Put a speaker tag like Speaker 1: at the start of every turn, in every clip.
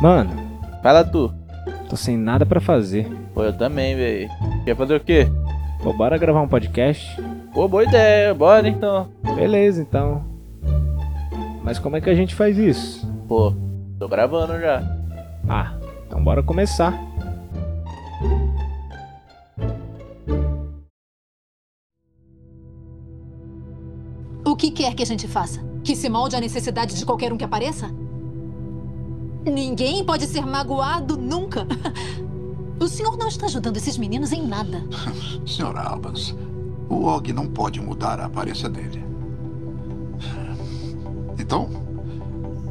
Speaker 1: Mano,
Speaker 2: Fala tu.
Speaker 1: tô sem nada pra fazer.
Speaker 2: Pô, eu também, velho. Quer fazer o quê?
Speaker 1: Pô, bora gravar um podcast?
Speaker 2: Pô, boa ideia. Bora então.
Speaker 1: Beleza, então. Mas como é que a gente faz isso?
Speaker 2: Pô, tô gravando já.
Speaker 1: Ah, então bora começar.
Speaker 3: O que quer que a gente faça? Que se molde à necessidade de qualquer um que apareça? Ninguém pode ser magoado nunca. O senhor não está ajudando esses meninos em nada.
Speaker 4: Sr. Albans, o Og não pode mudar a aparência dele. Então,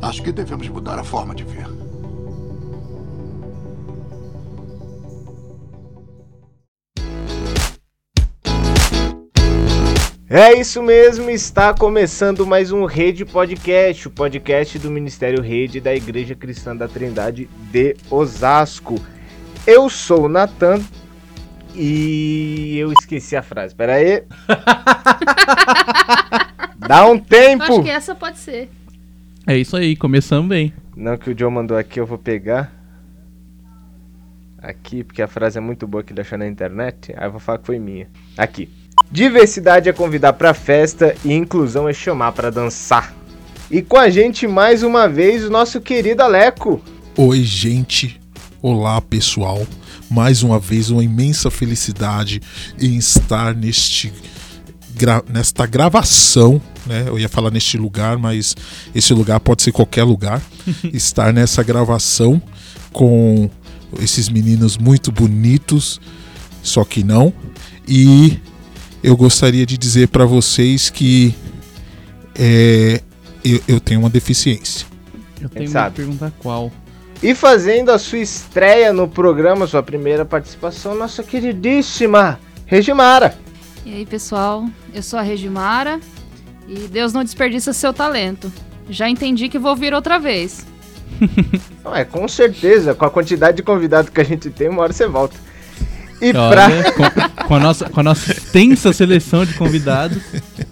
Speaker 4: acho que devemos mudar a forma de ver.
Speaker 5: É isso mesmo, está começando mais um Rede Podcast, o podcast do Ministério Rede da Igreja Cristã da Trindade de Osasco. Eu sou o Natan e eu esqueci a frase, pera aí. Dá um
Speaker 6: Acho
Speaker 5: tempo!
Speaker 6: que essa pode ser.
Speaker 7: É isso aí, começamos bem.
Speaker 5: Não que o Joe mandou aqui, eu vou pegar. Aqui, porque a frase é muito boa que deixou na internet. Aí eu vou falar que foi minha. Aqui. Diversidade é convidar pra festa e inclusão é chamar pra dançar. E com a gente mais uma vez o nosso querido Aleco.
Speaker 8: Oi, gente. Olá, pessoal. Mais uma vez, uma imensa felicidade em estar neste gra- nesta gravação, né? Eu ia falar neste lugar, mas esse lugar pode ser qualquer lugar. estar nessa gravação com esses meninos muito bonitos, só que não. E eu gostaria de dizer para vocês que é, eu, eu tenho uma deficiência.
Speaker 7: Eu tenho
Speaker 5: sabe.
Speaker 7: que perguntar qual.
Speaker 5: E fazendo a sua estreia no programa, sua primeira participação, nossa queridíssima Regimara.
Speaker 6: E aí, pessoal? Eu sou a Regimara e Deus não desperdiça seu talento. Já entendi que vou vir outra vez.
Speaker 5: Não, é, com certeza, com a quantidade de convidados que a gente tem, uma hora você volta. E pra.
Speaker 7: Olha, com, com a nossa, com a nossa extensa seleção de convidados.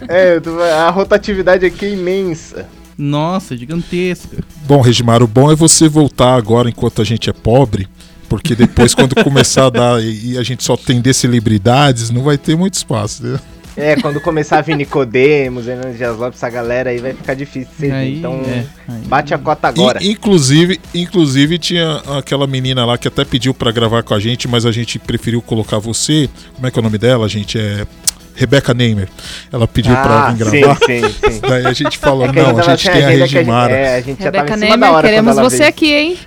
Speaker 5: É, a rotatividade aqui é imensa.
Speaker 7: Nossa, gigantesca.
Speaker 8: Bom, Regimar, o bom é você voltar agora enquanto a gente é pobre, porque depois, quando começar a dar e e a gente só tem celebridades, não vai ter muito espaço. Né?
Speaker 5: É, quando começar a vir Nicodemos, Hernandes Dias Lopes, essa galera aí vai ficar difícil de servir.
Speaker 7: Aí,
Speaker 5: Então,
Speaker 7: é, aí.
Speaker 5: bate a cota agora.
Speaker 8: In- inclusive, inclusive, tinha aquela menina lá que até pediu pra gravar com a gente, mas a gente preferiu colocar você. Como é que é o nome dela, gente? É Rebecca Neymer. Ela pediu pra
Speaker 5: ah,
Speaker 8: vir
Speaker 5: sim,
Speaker 8: gravar.
Speaker 5: sim, sim.
Speaker 8: Daí a gente falou:
Speaker 5: É
Speaker 8: não, a gente tem a Regimara.
Speaker 5: É, a gente já tava
Speaker 6: Rebeca
Speaker 5: em cima da
Speaker 6: Neymer,
Speaker 5: hora
Speaker 6: queremos você
Speaker 5: veio.
Speaker 6: aqui, hein?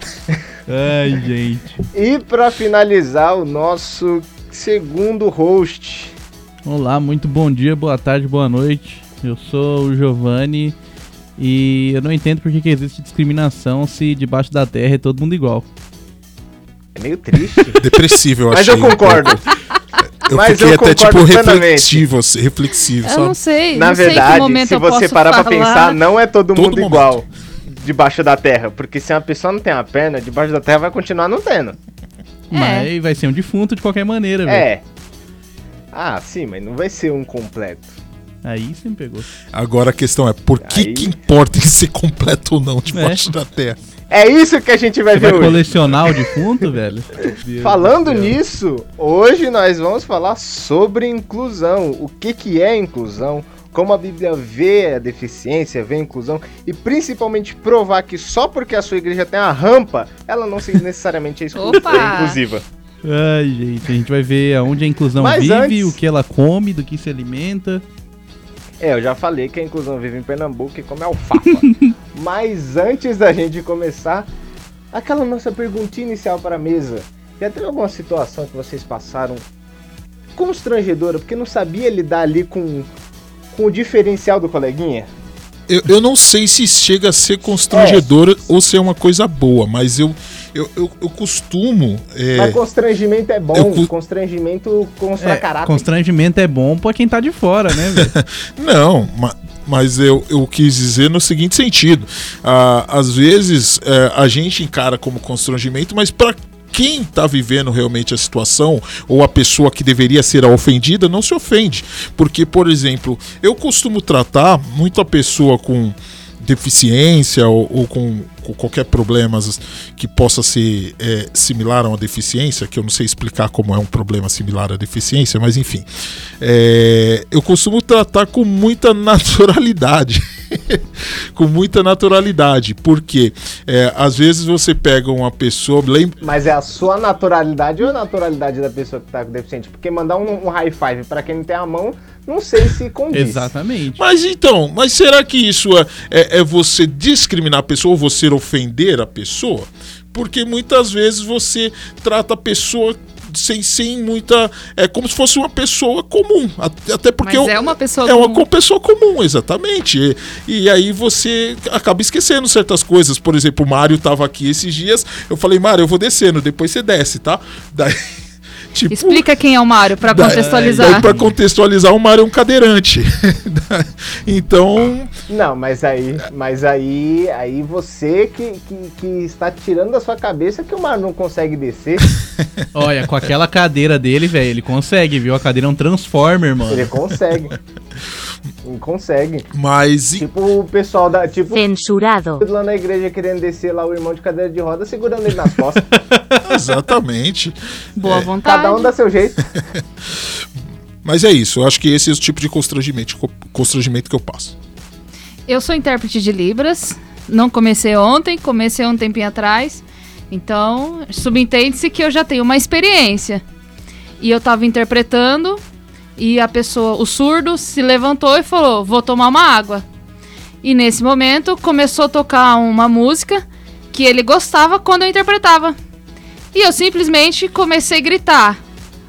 Speaker 7: Ai, gente.
Speaker 5: E pra finalizar, o nosso segundo host.
Speaker 7: Olá, muito bom dia, boa tarde, boa noite. Eu sou o Giovanni e eu não entendo por que, existe discriminação se debaixo da terra é todo mundo igual.
Speaker 5: É meio triste.
Speaker 8: Depressivo, eu
Speaker 5: Mas
Speaker 8: achei.
Speaker 5: eu concordo.
Speaker 8: Eu
Speaker 5: Mas
Speaker 8: fiquei
Speaker 5: eu
Speaker 8: até tipo reflexivo, assim, reflexivo,
Speaker 6: Eu
Speaker 8: sabe?
Speaker 6: não sei.
Speaker 5: Na
Speaker 6: não sei que
Speaker 5: verdade,
Speaker 6: momento
Speaker 5: se você parar pra
Speaker 6: falar.
Speaker 5: pensar, não é todo,
Speaker 8: Todo
Speaker 5: mundo
Speaker 8: momento.
Speaker 5: igual debaixo da terra. Porque se uma pessoa não tem uma perna, debaixo da terra vai continuar não tendo.
Speaker 7: Mas vai ser um defunto de qualquer maneira, velho.
Speaker 5: É. Ah, sim, mas não vai ser um completo.
Speaker 7: Aí você me pegou.
Speaker 8: Agora a questão é: por que,
Speaker 5: Aí-
Speaker 8: que importa ele ser completo ou não debaixo da terra?
Speaker 5: É isso que a gente vai
Speaker 7: Você
Speaker 5: ver
Speaker 7: vai
Speaker 5: hoje.
Speaker 7: colecionar o defunto, velho?
Speaker 5: Falando nisso, hoje nós vamos falar sobre inclusão. O que, que é inclusão? Como a Bíblia vê a deficiência, vê a inclusão e principalmente provar que só porque a sua igreja tem a rampa, ela não se- necessariamente é, exclu-
Speaker 6: Opa!
Speaker 5: é inclusiva.
Speaker 7: Ai, gente, a gente vai ver aonde a inclusão
Speaker 5: Mas
Speaker 7: vive,
Speaker 5: antes-
Speaker 7: o que ela come, do que se alimenta.
Speaker 5: É, eu já falei que a inclusão vive em Pernambuco e come alfafa. Mas antes da gente começar, aquela nossa perguntinha inicial para a mesa. Já teve alguma situação que vocês passaram constrangedora, porque não sabia lidar ali com, com o diferencial do coleguinha?
Speaker 8: Eu, eu não sei se chega a ser constrangedor ou se é uma coisa boa, mas eu, eu, eu, eu costumo. é,
Speaker 5: Mas constrangimento é bom,
Speaker 8: eu cu-
Speaker 5: constrangimento constrói
Speaker 7: É,
Speaker 5: caráter.
Speaker 7: constrangimento é bom pra quem tá de fora, né, velho?
Speaker 8: Não, ma- mas eu, eu quis dizer no seguinte sentido: ah, às vezes é, a gente encara como constrangimento, mas para quem está vivendo realmente a situação, ou a pessoa que deveria ser a ofendida, não se ofende. Porque, por exemplo, eu costumo tratar muito a pessoa com deficiência ou, ou com, qualquer problema que possa ser é, similar a uma deficiência, que eu não sei explicar como é um problema similar à deficiência, mas enfim, é, eu costumo tratar com muita naturalidade. com muita naturalidade, porque é, às vezes você pega uma pessoa. Lembra...
Speaker 5: Mas é a sua naturalidade ou a naturalidade da pessoa que tá com deficiente? Porque mandar um, um high five para quem não tem a mão, não sei se condiz.
Speaker 7: Exatamente.
Speaker 8: Mas então, mas será que isso é, é, é você discriminar a pessoa ou você ofender a pessoa? Porque muitas vezes você trata a pessoa sem, sem muita. É como se fosse uma pessoa comum. Até porque.
Speaker 6: Mas
Speaker 8: eu,
Speaker 6: é uma pessoa
Speaker 8: é
Speaker 6: comum.
Speaker 8: uma pessoa comum, exatamente. E, e, aí você acaba esquecendo certas coisas. Por exemplo, o Mário tava aqui esses dias. Eu falei, Mário, eu vou descendo, depois você desce, tá? Daí.
Speaker 6: Tipo, Explica quem é o Mário para contextualizar.
Speaker 8: Para contextualizar, o Mário é um cadeirante. então.
Speaker 5: Não, mas aí, mas aí, aí você que, que, que, está tirando da sua cabeça que o Mário não consegue descer.
Speaker 7: Olha, com aquela cadeira dele, velho, ele consegue, viu? A cadeira é um Transformer, mano.
Speaker 5: Ele consegue. Consegue.
Speaker 8: Mas.
Speaker 5: Tipo o pessoal da. Tipo,
Speaker 9: Censurado.
Speaker 5: Lá na igreja querendo descer lá o irmão de cadeira de roda segurando ele nas costas.
Speaker 8: Exatamente.
Speaker 6: Boa é. vontade.
Speaker 5: Cada um dá seu jeito.
Speaker 8: Mas é isso, eu acho que esse é o tipo de constrangimento, constrangimento que eu passo.
Speaker 6: Eu sou intérprete de Libras, não comecei ontem, comecei um tempinho atrás. Então, subentende-se que eu já tenho uma experiência. E eu tava interpretando e a pessoa, o surdo, se levantou e falou: "Vou tomar uma água". E nesse momento começou a tocar uma música que ele gostava quando eu interpretava. E eu simplesmente comecei a gritar: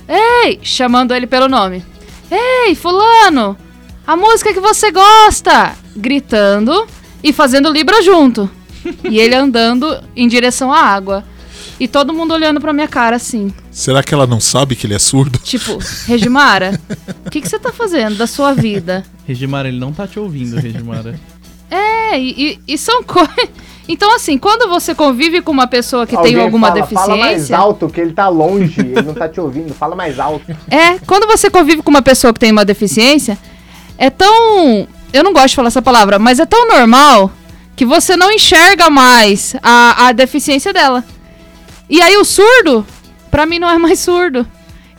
Speaker 6: Ei! chamando ele pelo nome. Ei, Fulano! A música que você gosta! Gritando e fazendo Libra junto. e ele andando em direção à água. E todo mundo olhando pra minha cara assim.
Speaker 8: Será que ela não sabe que ele é surdo?
Speaker 6: Tipo, Regimara, o que, que você tá fazendo da sua vida?
Speaker 7: Regimara, ele não tá te ouvindo, Regimara.
Speaker 6: É, e, e, e são coisas. Então, assim, quando você convive com uma pessoa que
Speaker 5: Alguém
Speaker 6: tem alguma
Speaker 5: fala,
Speaker 6: deficiência.
Speaker 5: Fala mais alto, que ele tá longe, ele não tá te ouvindo, fala mais alto.
Speaker 6: É, quando você convive com uma pessoa que tem uma deficiência, é tão. Eu não gosto de falar essa palavra, mas é tão normal que você não enxerga mais a, a deficiência dela. E aí o surdo, pra mim, não é mais surdo.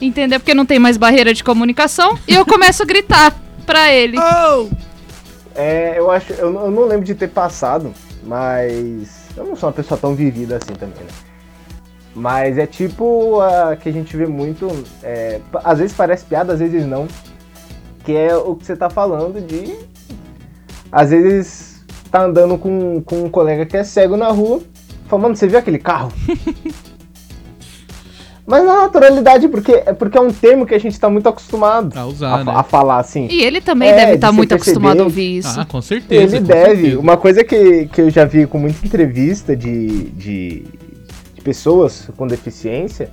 Speaker 6: Entendeu? Porque não tem mais barreira de comunicação. E eu começo a gritar pra ele.
Speaker 7: Oh!
Speaker 5: É, eu acho. Eu, eu não lembro de ter passado mas eu não sou uma pessoa tão vivida assim também, né? Mas é tipo a que a gente vê muito. É, às vezes parece piada, às vezes não. Que é o que você tá falando de. Às vezes tá andando com, com um colega que é cego na rua. Fala, mano, você viu aquele carro? Mas na naturalidade, porque, porque é um termo que a gente tá muito acostumado
Speaker 7: a, usar,
Speaker 5: a,
Speaker 7: né?
Speaker 5: a falar assim.
Speaker 6: E ele também
Speaker 5: É,
Speaker 6: deve
Speaker 5: de
Speaker 6: estar
Speaker 5: você
Speaker 6: muito
Speaker 5: perceber.
Speaker 6: acostumado a ouvir isso.
Speaker 7: Ah, com certeza.
Speaker 5: Ele
Speaker 7: com
Speaker 5: deve.
Speaker 7: certeza.
Speaker 5: Uma coisa que, que eu já vi com muita entrevista de, de, de pessoas com deficiência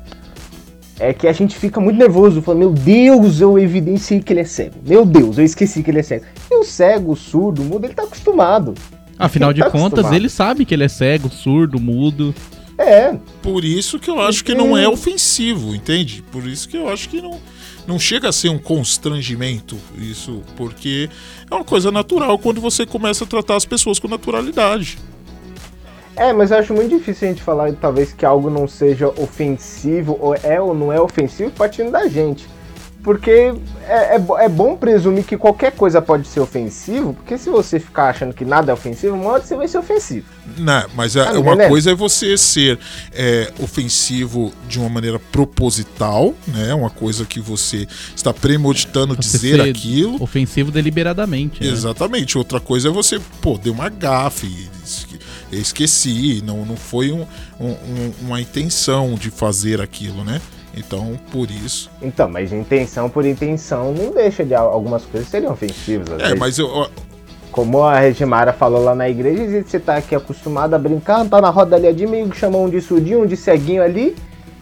Speaker 5: é que a gente fica muito nervoso, falando, meu Deus, eu evidenciei que ele é cego. Meu Deus, eu esqueci que ele é cego. E o cego, o surdo, o mudo, ele tá acostumado.
Speaker 7: Afinal de
Speaker 5: Tá
Speaker 7: contas,
Speaker 5: acostumado.
Speaker 7: ele sabe que ele é cego, surdo, mudo.
Speaker 5: É,
Speaker 8: Por isso que eu acho que não é ofensivo, entende? Por isso que eu acho que não, não chega a ser um constrangimento isso, porque é uma coisa natural quando você começa a tratar as pessoas com naturalidade.
Speaker 5: É, mas eu acho muito difícil a gente falar, talvez, que algo não seja ofensivo, ou é ou não é ofensivo, partindo da gente. Porque é, é, é bom presumir que qualquer coisa pode ser ofensivo, porque se você ficar achando que nada é ofensivo, uma hora você vai ser ofensivo.
Speaker 8: Não, mas é,
Speaker 5: Tá
Speaker 8: uma
Speaker 5: entendendo?
Speaker 8: coisa é você ser é, ofensivo de uma maneira proposital, né? Uma coisa que você está premeditando dizer aquilo.
Speaker 7: Ofensivo deliberadamente. né?
Speaker 8: Exatamente. Outra coisa é você, pô, deu uma gafe, esqueci, não, não foi um- um- uma intenção de fazer aquilo, né? Então, por isso.
Speaker 5: Então, mas intenção por intenção não deixa de algumas coisas serem ofensivas.
Speaker 8: É,
Speaker 5: vezes.
Speaker 8: mas eu,
Speaker 5: Como a Regimara falou lá na igreja, você tá aqui acostumado a brincar, tá na roda ali de amigo, chamou um de surdinho, um de ceguinho ali,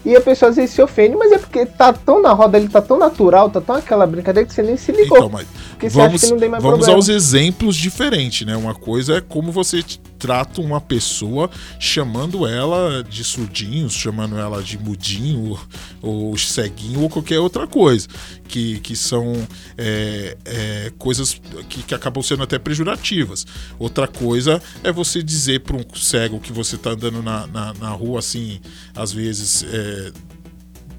Speaker 5: e a pessoa às vezes se ofende, mas é porque tá tão na roda ali, tá tão natural, tá tão aquela brincadeira que você nem se ligou.
Speaker 8: Então, mas,
Speaker 5: porque você acha
Speaker 8: vamos
Speaker 5: que não tem mais
Speaker 8: vamos
Speaker 5: problema.
Speaker 8: aos exemplos diferentes, né? Uma coisa é como você trata uma pessoa chamando ela de surdinho, chamando ela de mudinho, ou, ou ceguinho, ou qualquer outra coisa. Que, que são é, é, coisas que, que acabam sendo até pejorativas. Outra coisa é você dizer para um cego que você tá andando na, na, na rua assim, às vezes. É,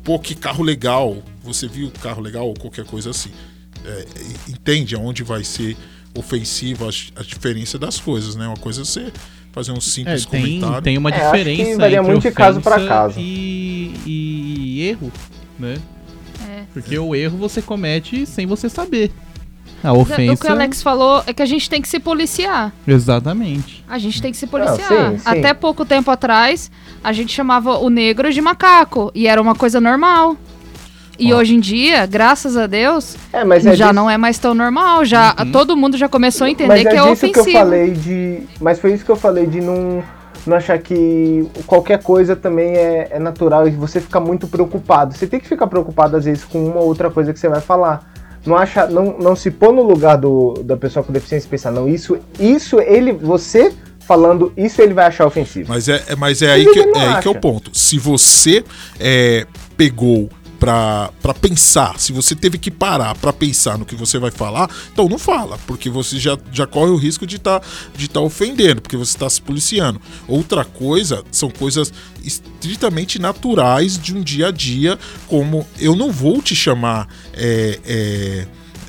Speaker 8: pô, que carro legal, você viu carro legal ou qualquer coisa assim. É, entende aonde vai ser ofensiva a, a diferença das coisas, né? Uma coisa é você fazer um
Speaker 7: É,
Speaker 8: simples
Speaker 7: tem,
Speaker 8: comentário.
Speaker 7: tem uma
Speaker 5: É, acho que
Speaker 7: diferença
Speaker 5: varia
Speaker 7: entre
Speaker 5: muito de caso pra
Speaker 7: ofensa
Speaker 5: caso.
Speaker 7: E, e erro, né?
Speaker 6: É.
Speaker 7: Porque o erro você comete sem você saber. A
Speaker 6: O
Speaker 7: ofensa...
Speaker 6: que o Alex falou é que a gente tem que se policiar.
Speaker 7: Exatamente.
Speaker 6: A gente tem que se
Speaker 5: Não,
Speaker 6: policiar.
Speaker 5: sim, sim.
Speaker 6: Até pouco tempo atrás, a gente chamava o negro de macaco. E era uma coisa normal. E hoje em dia, graças a Deus,
Speaker 5: É, mas é
Speaker 6: já
Speaker 5: disso-
Speaker 6: não é mais tão normal. Já todo mundo já começou a entender
Speaker 5: mas
Speaker 6: que
Speaker 5: é
Speaker 6: é ofensivo.
Speaker 5: que eu falei de. Mas foi isso que eu falei de não, não achar que qualquer coisa também é, é natural e você ficar muito preocupado. Você tem que ficar preocupado, às vezes, com uma outra coisa que você vai falar. Não, acha, não, não se pôr no lugar do, da pessoa com deficiência e pensar, não, isso, isso ele, você falando, isso ele vai achar ofensivo.
Speaker 8: Mas é, é- mas é aí, que, é aí que é o ponto. Se você é, pegou pra pensar, se você teve que parar pra pensar no que você vai falar, então não fala, porque você já, já corre o risco de estar de tá ofendendo, porque você está se policiando. Outra coisa são coisas estritamente naturais de um dia a dia, como eu não vou te chamar. é, é,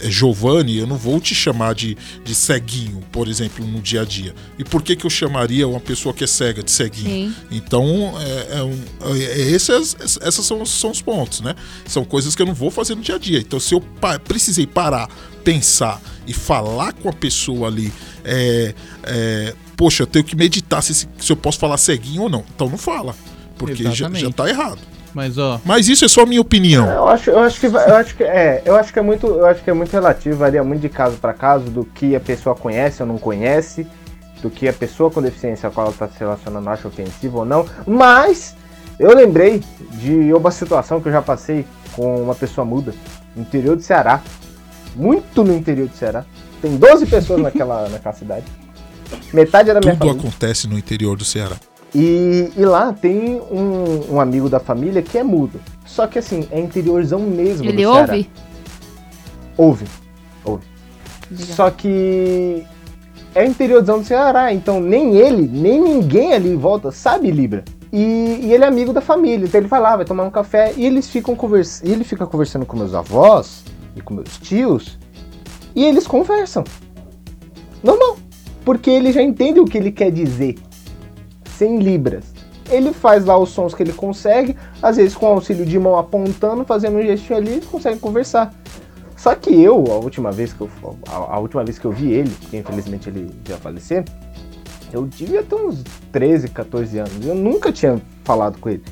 Speaker 8: Giovanni, eu não vou te chamar de, de ceguinho, por exemplo, no dia a dia. E por que, que eu chamaria uma pessoa que é cega de ceguinho?
Speaker 6: Sim.
Speaker 8: Então, é, é um, é, esses, essas são, os- são os pontos, né? São coisas que eu não vou fazer no dia a dia. Então, se eu pa- precisei parar, pensar e falar com a pessoa ali, é, é, poxa, eu tenho que meditar se, se eu posso falar ceguinho ou não. Então, não fala, porque já, já tá errado.
Speaker 7: Mas, ó,
Speaker 8: Mas isso é só a minha opinião.
Speaker 5: Eu acho, eu acho que eu acho que é, eu acho que é muito, eu acho que é muito relativo, varia muito de caso para caso do que a pessoa conhece ou não conhece, do que a pessoa com deficiência a qual ela está se relacionando acha ofensivo ou não. Mas eu lembrei de uma situação que eu já passei com uma pessoa muda no interior do Ceará, muito no interior do Ceará. Tem 12 pessoas naquela, naquela cidade. Metade era minha
Speaker 8: Tudo
Speaker 5: família.
Speaker 8: acontece no interior do Ceará.
Speaker 5: E, e lá tem um, um amigo da família que é mudo. Só que assim, é interiorzão mesmo.
Speaker 6: Ele
Speaker 5: do Ceará.
Speaker 6: ouve?
Speaker 5: Ouve. Ouve. Só que é interiorzão do Ceará, então nem ele, nem ninguém ali em volta sabe Libra. E, e ele é amigo da família, então ele vai lá, vai tomar um café e eles ficam conversando. E ele fica conversando com meus avós e com meus tios. E eles conversam. Normal. Porque ele já entende o que ele quer dizer. Sem Libras. Ele faz lá os sons que ele consegue, às vezes com auxílio de mão apontando, fazendo um gestinho ali, eles conseguem conversar. Só que eu, a última vez que eu, a, a última vez que eu vi ele, porque infelizmente ele já faleceu, eu devia ter uns 13, 14 anos. Eu nunca tinha falado com ele.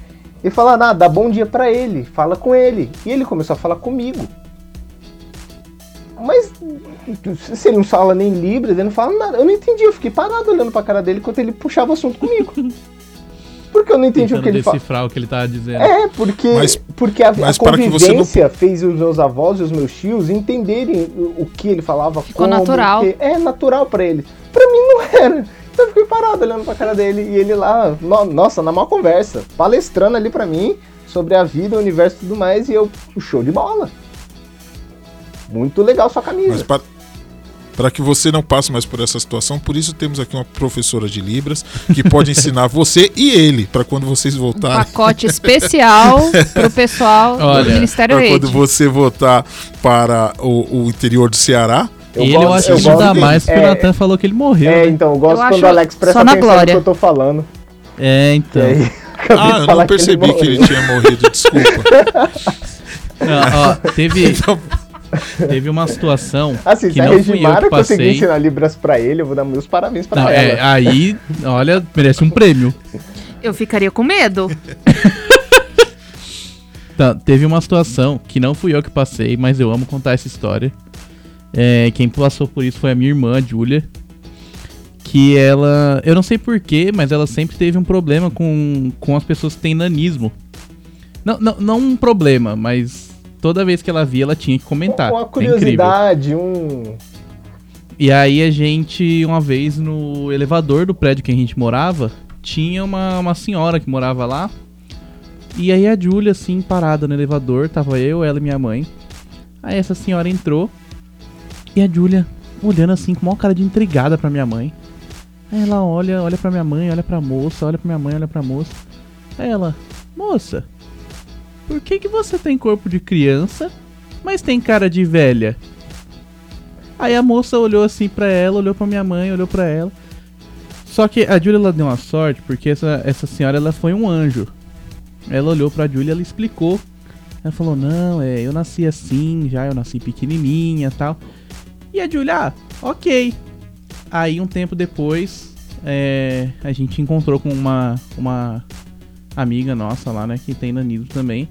Speaker 5: Ele fala, ah, dá bom dia pra ele, fala com ele. E ele começou a falar comigo. Mas se ele não fala nem Libras, ele não fala nada. Eu não entendi, eu fiquei parado olhando pra cara dele enquanto ele puxava o assunto comigo. Porque eu não entendi o
Speaker 7: tentando
Speaker 5: que ele fala.
Speaker 7: decifrar o que ele tá dizendo.
Speaker 5: É, porque,
Speaker 8: Mas-
Speaker 5: porque a,
Speaker 8: mas
Speaker 5: a
Speaker 8: para você não-
Speaker 5: convivência fez os meus avós e os meus tios entenderem o, o que ele falava,
Speaker 6: Ficou
Speaker 5: como,
Speaker 6: natural.
Speaker 5: que- é natural pra eles. Pra mim não era. Então eu fiquei parado olhando pra cara dele e ele lá, no- nossa, na maior conversa, palestrando ali pra mim sobre a vida, o universo e tudo mais, e eu, show de bola. Muito legal sua camisa.
Speaker 8: Mas para, para que você não passe mais por essa situação, por isso temos aqui uma professora de Libras que pode ensinar você e ele para quando vocês
Speaker 6: Um
Speaker 8: voltarem.
Speaker 6: pacote especial pro pessoal
Speaker 7: Olha,
Speaker 6: do Ministério
Speaker 8: Para quando
Speaker 6: Rede.
Speaker 8: você voltar para o, o interior do Ceará.
Speaker 7: ele eu acho que
Speaker 5: eu
Speaker 7: ajuda
Speaker 5: gosto-
Speaker 7: mais porque
Speaker 5: é,
Speaker 7: o Natan falou que ele morreu.
Speaker 5: É,
Speaker 7: né?
Speaker 5: então, eu gosto
Speaker 6: Eu
Speaker 5: quando o Alex presta
Speaker 6: só na
Speaker 5: atenção no
Speaker 6: glória.
Speaker 5: que eu tô falando.
Speaker 7: É, então.
Speaker 5: Aí, acabei
Speaker 8: Ah, eu não percebi que ele tinha morrido, desculpa.
Speaker 7: Não, ó, teve,
Speaker 8: Então,
Speaker 7: teve uma situação
Speaker 5: Assim,
Speaker 7: que
Speaker 5: se a
Speaker 7: não fui eu
Speaker 5: Regimara
Speaker 7: que
Speaker 5: conseguir
Speaker 7: passei.
Speaker 5: ensinar Libras pra ele, eu vou dar meus parabéns pra
Speaker 7: Não,
Speaker 5: ela.
Speaker 7: é, aí, olha, merece um prêmio.
Speaker 6: Eu ficaria com medo.
Speaker 7: Tá, teve uma situação que não fui eu que passei, mas eu amo contar essa história. É, quem passou por isso foi a minha irmã, a Julia. Que ela. Eu não sei porquê, mas ela sempre teve um problema com, com as pessoas que têm nanismo. Não, não, não um problema, mas toda vez que ela via, ela tinha que comentar.
Speaker 5: Uma
Speaker 7: É
Speaker 5: curiosidade, um.
Speaker 7: E aí a gente, uma vez no elevador do prédio que a gente morava, tinha uma, uma senhora que morava lá. E aí a Júlia, assim, parada no elevador, tava eu, ela e minha mãe. Aí essa senhora entrou e a Júlia olhando assim com uma cara de intrigada pra minha mãe. Aí ela olha, olha pra minha mãe, olha pra moça, olha pra minha mãe, olha pra moça. Aí ela, moça, por que que você tem corpo de criança, mas tem cara de velha? Aí a moça olhou assim pra ela, olhou pra minha mãe, olhou pra ela. Só que a Julia ela deu uma sorte, porque essa, essa senhora ela foi um anjo. Ela olhou pra Julia ela explicou. Ela falou: Não, é, eu nasci assim, já eu nasci pequenininha tal. E a Julia, ah, ok. Aí um tempo depois, é, a gente encontrou com uma, uma amiga nossa lá, né, que tem nanido também.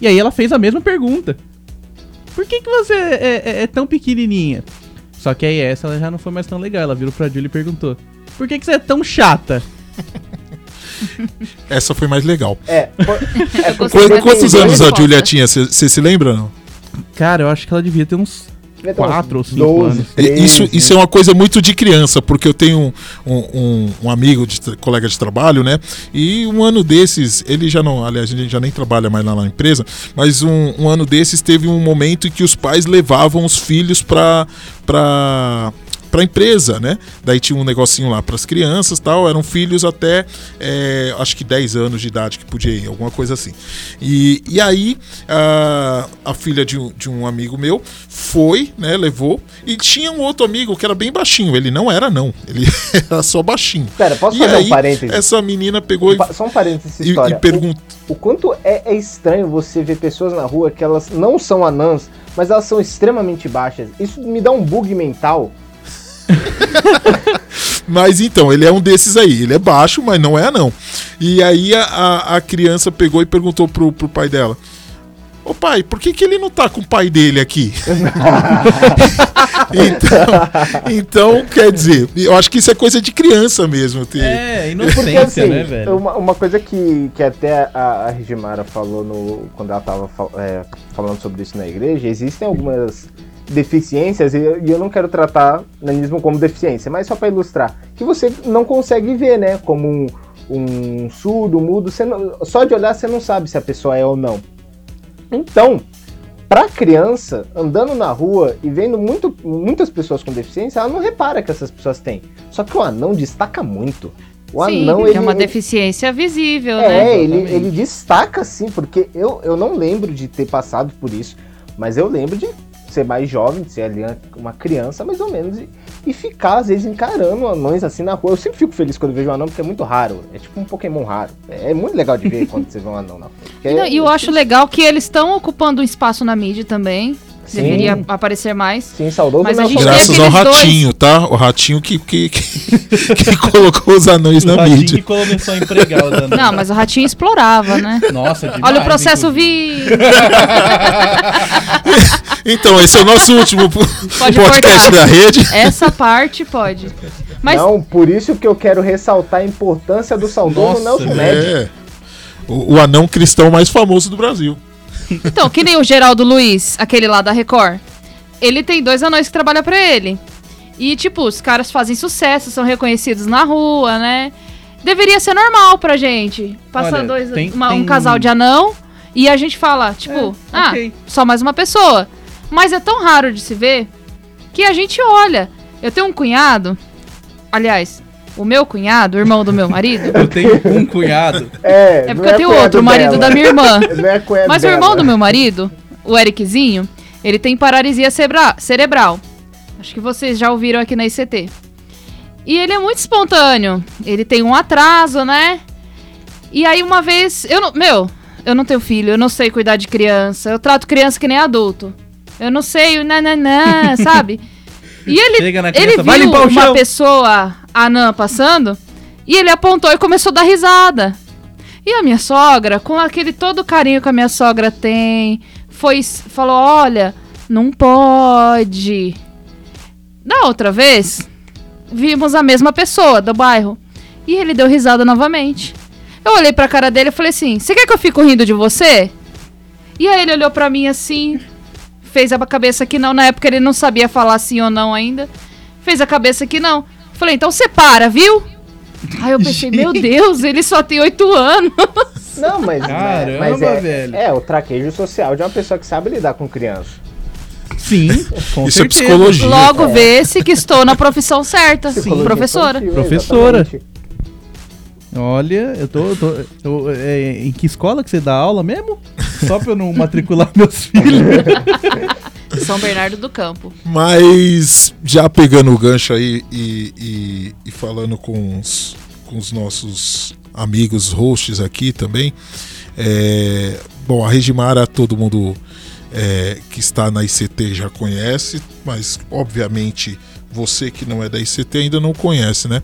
Speaker 7: E aí ela fez a mesma pergunta. Por que, que você é, é- é tão pequenininha? Só que aí essa ela já não foi mais tão legal. Ela virou pra Julia e perguntou: Por que, que você é tão chata?
Speaker 8: Essa foi mais legal.
Speaker 5: É, por- é
Speaker 8: quantos anos a. Julia tinha? Você se lembra? Não?
Speaker 7: Cara, eu acho que ela devia ter uns
Speaker 5: devia ter uns
Speaker 7: 4 ou 5
Speaker 5: 12,
Speaker 7: anos.
Speaker 8: É, Isso,
Speaker 5: 13.
Speaker 8: isso é uma coisa muito de criança, porque eu tenho um, um, um- amigo, de colega de trabalho, né? E um ano desses, ele já não, aliás, a gente já nem trabalha mais lá na empresa, mas um, um ano desses teve um momento em que os pais levavam os filhos pra. Pra pra empresa, né? Daí tinha um negocinho lá pras crianças tal, eram filhos até é, acho que 10 anos de idade que podia ir, alguma coisa assim. E, e aí a, a filha de um, de um amigo meu foi, né? Levou, e tinha um outro amigo que era bem baixinho, ele não era não, ele era só baixinho.
Speaker 5: Pera, posso
Speaker 8: e
Speaker 5: fazer
Speaker 8: aí,
Speaker 5: um parênteses?
Speaker 8: essa menina pegou e,
Speaker 5: Pa- Só um parênteses
Speaker 8: e,
Speaker 5: história.
Speaker 8: e perguntou.
Speaker 5: O, o quanto é, é estranho você ver pessoas na rua que elas não são anãs, mas elas são extremamente baixas. Isso me dá um bug mental.
Speaker 8: Mas então, ele é um desses aí. Ele é baixo, mas não é não. E aí a, a, a criança pegou e perguntou pro, pro pai dela: Ô pai, por que, que ele não tá com o pai dele aqui? então, então, quer dizer, eu acho que isso é coisa de criança mesmo. Ter...
Speaker 7: É, inocência,
Speaker 5: assim,
Speaker 7: né, velho?
Speaker 5: uma, uma coisa que, que até a, a Regimara falou no, quando ela tava é, falando sobre isso na igreja, existem algumas deficiências, e eu, não quero tratar nanismo como deficiência, mas só para ilustrar, que você não consegue ver, né? Como um, um surdo, um mudo, você não- só de olhar você não sabe se a pessoa é ou não. Então, pra criança, andando na rua e vendo muito, muitas pessoas com deficiência, ela não repara que essas pessoas têm. Só que o anão destaca muito. O
Speaker 6: Sim,
Speaker 5: anão,
Speaker 6: porque
Speaker 5: ele,
Speaker 6: é uma
Speaker 5: ele-
Speaker 6: deficiência visível,
Speaker 5: é,
Speaker 6: né?
Speaker 5: ele,
Speaker 7: Exatamente.
Speaker 5: ele destaca sim, porque eu, eu não lembro de ter passado por isso, mas eu lembro de ser mais jovem, de ser ali uma criança mais ou menos, e, e ficar às vezes encarando anões assim na rua. Eu sempre fico feliz quando eu vejo um anão, porque é muito raro. É tipo um Pokémon raro. É, é muito legal de ver quando você vê um anão na rua.
Speaker 6: E
Speaker 5: é-
Speaker 6: E eu acho legal que eles estão ocupando um espaço na mídia também.
Speaker 5: Sim.
Speaker 6: Deveria aparecer mais.
Speaker 5: Sim, saudoso
Speaker 6: Mas a gente.
Speaker 8: Graças ao
Speaker 6: aqueles dois-
Speaker 8: ratinho, tá? O ratinho que, que, que, que colocou os anões na mídia.
Speaker 7: que começou a empregar os anões.
Speaker 6: Não, mas o ratinho explorava, né?
Speaker 7: Nossa, demais,
Speaker 6: Olha o processo vi.
Speaker 8: Então, esse é o nosso último po-
Speaker 6: Pode
Speaker 8: podcast
Speaker 6: cortar.
Speaker 8: da rede.
Speaker 6: Essa parte pode. Mas
Speaker 5: Não, por isso que eu quero ressaltar a importância do saudoso
Speaker 7: Nossa,
Speaker 5: Nelson Ned.
Speaker 8: É. O, o anão cristão mais famoso do Brasil.
Speaker 6: Então, que nem o Geraldo Luiz, aquele lá da Record. Ele tem dois anões que trabalham pra ele. E, tipo, os caras fazem sucesso, são reconhecidos na rua, né? Deveria ser normal pra gente. Passar
Speaker 7: Olha,
Speaker 6: dois,
Speaker 7: tem-
Speaker 6: uma- um
Speaker 7: tem-
Speaker 6: casal de anão e a gente fala, tipo,
Speaker 7: É,
Speaker 6: ah,
Speaker 7: ok.
Speaker 6: só mais uma pessoa. Mas é tão raro de se ver que a gente olha. Eu tenho um cunhado, aliás, o meu cunhado, o irmão do meu marido.
Speaker 7: Eu tenho um cunhado.
Speaker 5: É,
Speaker 6: É porque eu tenho outro, o marido
Speaker 5: dela.
Speaker 6: da minha irmã.
Speaker 5: Não é cunhado
Speaker 6: Mas o
Speaker 5: dela.
Speaker 6: irmão do meu marido, o Ericzinho, ele tem paralisia cerebral. Acho que vocês já ouviram aqui na ICT. E ele é muito espontâneo. Ele tem um atraso, né? E aí uma vez, eu não, meu, eu não tenho filho, eu não sei cuidar de criança. Eu trato criança que nem adulto. Eu não sei, o nananã, sabe? E ele,
Speaker 7: Chega na
Speaker 6: ele
Speaker 7: criança,
Speaker 6: viu
Speaker 7: vai limpar o
Speaker 6: uma
Speaker 7: chão.
Speaker 6: Pessoa anã passando e ele apontou e começou a dar risada. E a minha sogra, com aquele todo carinho que a minha sogra tem, foi falou: "Olha, não pode". Da outra vez, vimos a mesma pessoa do bairro e ele deu risada novamente. Eu olhei pra cara dele e falei assim: "Você quer que eu fique rindo de você?" E aí ele olhou pra mim assim, fez a cabeça que não. Na época ele não sabia falar sim ou não ainda. Fez a cabeça que não. Falei, então você para, viu? Aí eu pensei, meu Deus, ele só tem oito anos.
Speaker 5: Não, mas.
Speaker 7: Caramba,
Speaker 5: mas é,
Speaker 7: velho.
Speaker 5: É, o traquejo social de uma pessoa que sabe lidar com criança.
Speaker 7: Sim, com
Speaker 8: Isso é
Speaker 7: certeza.
Speaker 8: psicologia.
Speaker 6: Logo vê-se que estou na profissão certa. Professora.
Speaker 5: infantil,
Speaker 7: Professora.
Speaker 5: exatamente.
Speaker 7: Olha, eu tô. eu tô- eu- é, em que escola que você dá aula mesmo? Só pra eu não matricular meus filhos.
Speaker 6: São Bernardo do Campo.
Speaker 8: Mas já pegando o gancho aí e, e- e falando com os, com os nossos amigos hosts aqui também. é, bom, a Regimara todo mundo é, que está na ICT já conhece, mas obviamente você que não é da ICT ainda não conhece, né?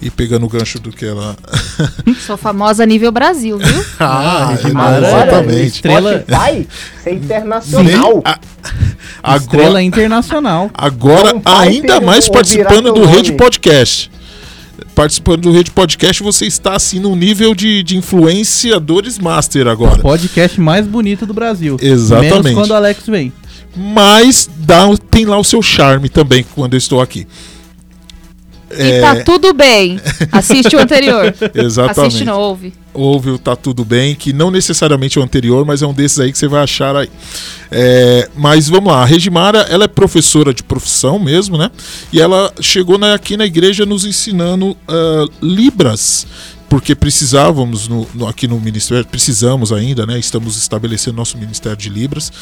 Speaker 8: E pegando o gancho do que ela.
Speaker 6: Sou famosa nível Brasil, viu?
Speaker 8: Ah,
Speaker 7: Regimara é
Speaker 8: exatamente.
Speaker 7: estrela-
Speaker 5: Spotify, isso é internacional.
Speaker 8: A-
Speaker 7: Estrela
Speaker 8: Agora,
Speaker 7: internacional.
Speaker 8: agora
Speaker 5: Não vai
Speaker 8: ainda mais
Speaker 5: o-
Speaker 8: participando do Rede. Podcast. Participando do Rede Podcast, você está assim no nível de, de influenciadores master agora.
Speaker 7: Podcast mais bonito do Brasil.
Speaker 8: Exatamente.
Speaker 7: Menos quando o Alex vem.
Speaker 8: Mas dá, tem lá o seu charme também quando eu estou aqui.
Speaker 6: E tá tudo bem. Assiste o anterior.
Speaker 8: Exatamente.
Speaker 6: Assiste não, ouve.
Speaker 8: Ouve o Tá Tudo Bem, que não necessariamente é o anterior, mas é um desses aí que você vai achar aí. É, mas vamos lá, a Regimara, ela é professora de profissão mesmo, né? E ela chegou na- aqui na igreja nos ensinando ah, Libras, porque precisávamos no, no- aqui no ministério, precisamos ainda, né? Estamos estabelecendo nosso ministério de Libras.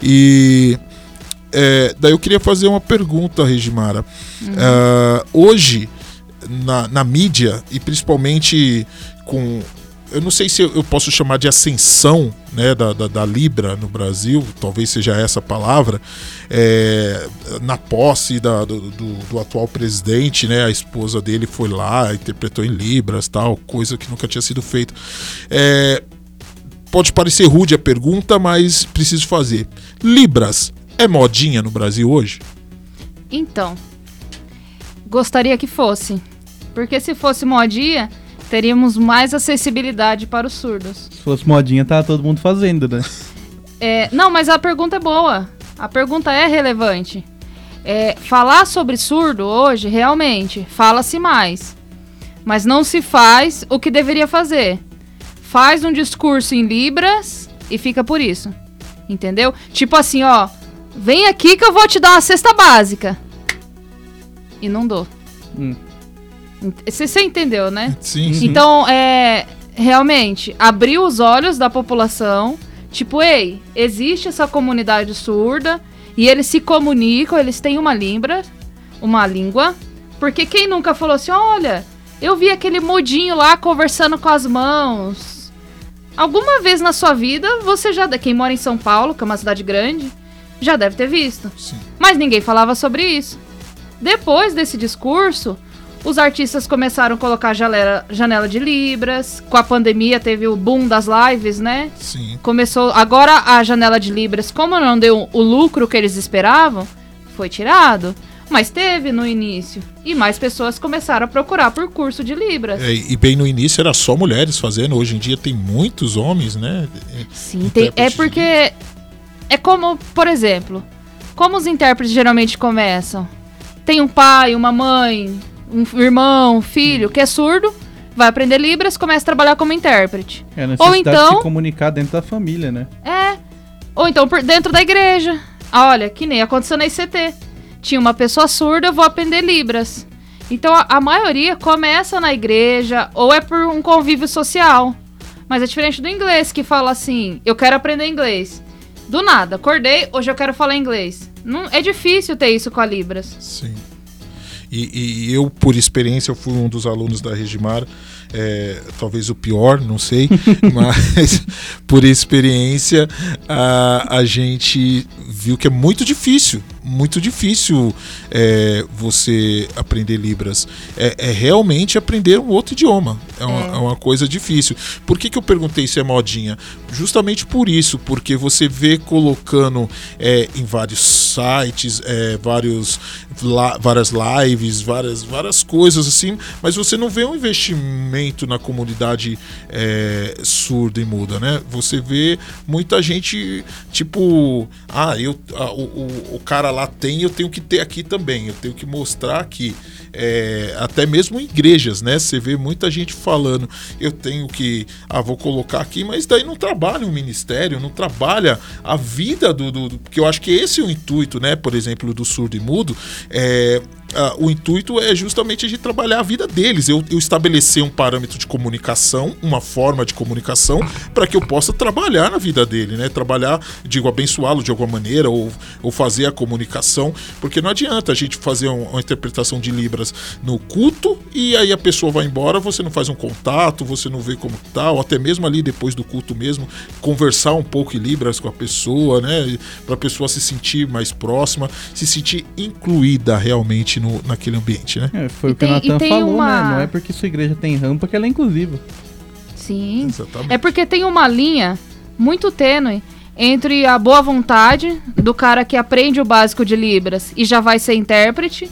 Speaker 8: E é, daí eu queria fazer uma pergunta, Regimara. Ah, hoje, na, na mídia, e principalmente com. Eu não sei se eu posso chamar de ascensão né, da, da, da Libra no Brasil, talvez seja essa a palavra, é, na posse da- do, do, do atual presidente, né, a esposa dele foi lá, interpretou em Libras, tal, coisa que nunca tinha sido feita. É, pode parecer rude a pergunta, mas preciso fazer. Libras é modinha no Brasil hoje?
Speaker 6: Então, gostaria que fosse. Porque se fosse modinha, teríamos mais acessibilidade para os surdos.
Speaker 7: Se fosse modinha, tá todo mundo fazendo, né?
Speaker 6: É, não, mas a pergunta é boa. A pergunta é relevante. É, falar sobre surdo hoje, realmente, fala-se mais. Mas não se faz o que deveria fazer. Faz um discurso em Libras e fica por isso. Entendeu? Tipo assim, ó. Vem aqui que eu vou te dar uma cesta básica. E não dou.
Speaker 7: Hum.
Speaker 6: Você entendeu, né?
Speaker 8: Sim,
Speaker 6: Então, é. Realmente, abriu os olhos da população. Tipo, ei, existe essa comunidade surda e eles se comunicam, eles têm uma língua, uma língua. Porque quem nunca falou assim, olha, eu vi aquele mudinho lá conversando com as mãos. Alguma vez na sua vida, você já. Quem mora em São Paulo, que é uma cidade grande, já deve ter visto.
Speaker 8: Sim.
Speaker 6: Mas ninguém falava sobre isso. Depois desse discurso, os artistas começaram a colocar janela, janela de Libras. Com a pandemia teve o boom das lives, né?
Speaker 8: sim.
Speaker 6: Começou. Agora a janela de Libras, como não deu o lucro que eles esperavam, foi tirado. Mas teve no início. E mais pessoas começaram a procurar por curso de Libras.
Speaker 8: É, e bem no início era só mulheres fazendo, hoje em dia tem muitos homens, né?
Speaker 6: Sim, tem, é
Speaker 8: Intérprete de
Speaker 6: porque. É como, por exemplo, como os intérpretes geralmente começam? Tem um pai, uma mãe, um irmão, um filho que é surdo, vai aprender Libras, começa a trabalhar como intérprete.
Speaker 7: É a necessidade
Speaker 6: Ou então-
Speaker 7: de se comunicar dentro da família, né?
Speaker 6: É. Ou então por dentro da igreja. Ah, Olha, que nem aconteceu na ICT. Tinha uma pessoa surda, eu vou aprender Libras. Então a, a maioria começa na igreja ou é por um convívio social. Mas é diferente do inglês, que fala assim: eu quero aprender inglês. Do nada, acordei, hoje eu quero falar inglês. Não, é difícil ter isso com a Libras.
Speaker 8: Sim. E, e eu, por experiência, eu fui um dos alunos da Regimar, é, talvez o pior, não sei, mas por experiência a, a gente viu que é muito difícil, muito difícil é, você aprender Libras. É, é realmente aprender um outro idioma. É uma, é uma coisa difícil. Por que, que eu perguntei se é modinha? Justamente por isso, porque você vê colocando é, em vários sites, é, vários, la- várias lives, várias, várias coisas assim, mas você não vê um investimento movimento na comunidade é, surda e muda, né? Você vê muita gente, tipo, ah, eu, ah, o, o, o cara lá tem, eu tenho que ter aqui também, eu tenho que mostrar que é, até mesmo em igrejas, né? Você vê muita gente falando, eu tenho que, ah, vou colocar aqui, mas daí não trabalha o ministério, não trabalha a vida do, do, do porque eu acho que esse é o intuito, né? Por exemplo, do surdo e mudo, é, ah, o intuito é justamente de trabalhar a vida deles. Eu, eu estabelecer um parâmetro de comunicação, uma forma de comunicação, para que eu possa trabalhar na vida dele, né? Trabalhar, digo, abençoá-lo de alguma maneira, ou, ou fazer a comunicação, porque não adianta a gente fazer um- uma interpretação de Libras no culto e aí a pessoa vai embora, você não faz um contato, você não vê como tá, ou até mesmo ali depois do culto mesmo, conversar um pouco em Libras com a pessoa, né? Para a pessoa se sentir mais próxima, se sentir incluída realmente no, naquele ambiente, né?
Speaker 7: É, foi
Speaker 6: E
Speaker 7: o que o
Speaker 6: tem- tem
Speaker 7: falou,
Speaker 6: uma-
Speaker 7: né? Não é porque sua igreja tem rampa que ela é inclusiva.
Speaker 6: Sim.
Speaker 8: Exatamente.
Speaker 6: É porque tem uma linha muito tênue entre a boa vontade do cara que aprende o básico de Libras e já vai ser intérprete,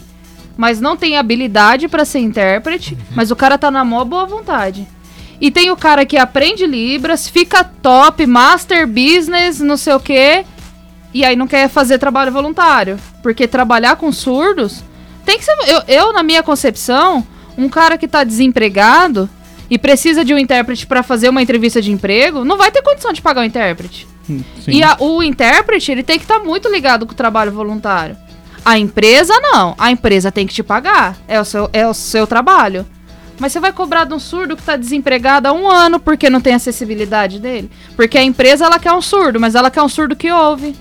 Speaker 6: mas não tem habilidade pra ser intérprete, mas o cara tá na mó boa vontade. E tem o cara que aprende Libras, fica top, master business, não sei o quê, e aí não quer fazer trabalho voluntário. Porque trabalhar com surdos tem que ser. Eu, eu, na minha concepção, um cara que tá desempregado e precisa de um intérprete pra fazer uma entrevista de emprego, não vai ter condição de pagar o intérprete.
Speaker 7: Hum, Sim.
Speaker 6: E a- o intérprete, ele tem que estar muito ligado com o trabalho voluntário. A empresa, não. A empresa tem que te pagar. É o seu, é o seu trabalho. Mas você vai cobrar de um surdo que tá desempregado há um ano porque não tem acessibilidade dele? Porque a empresa, ela quer um surdo, mas ela quer um surdo que ouve.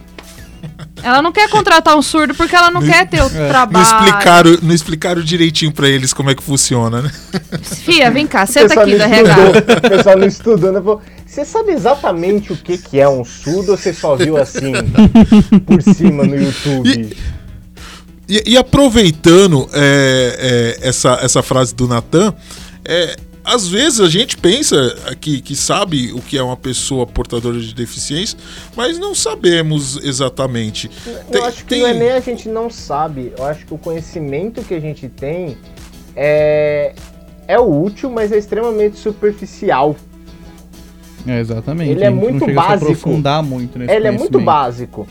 Speaker 6: Ela não quer contratar um surdo porque ela não quer ter o
Speaker 8: Não
Speaker 6: trabalho.
Speaker 8: explicaram, não explicaram direitinho pra eles como é que funciona, né?
Speaker 6: Fia, vem cá, senta aqui
Speaker 5: não
Speaker 6: RH.
Speaker 5: O pessoal não estudou, né? Você sabe exatamente o que, que é um surdo ou você só viu assim por cima no YouTube?
Speaker 8: E, e aproveitando é, é, essa, essa frase do Natan, é, às vezes a gente pensa que, que sabe o que é uma pessoa portadora de deficiência, mas não sabemos exatamente.
Speaker 5: Eu acho que não é nem a gente não sabe. Eu acho que o conhecimento que a gente tem é, é útil, mas é extremamente superficial.
Speaker 7: É, exatamente.
Speaker 5: Ele é
Speaker 7: a gente
Speaker 5: muito
Speaker 7: não chega a se
Speaker 5: básico.
Speaker 7: aprofundar muito nesse
Speaker 5: Ele é muito básico.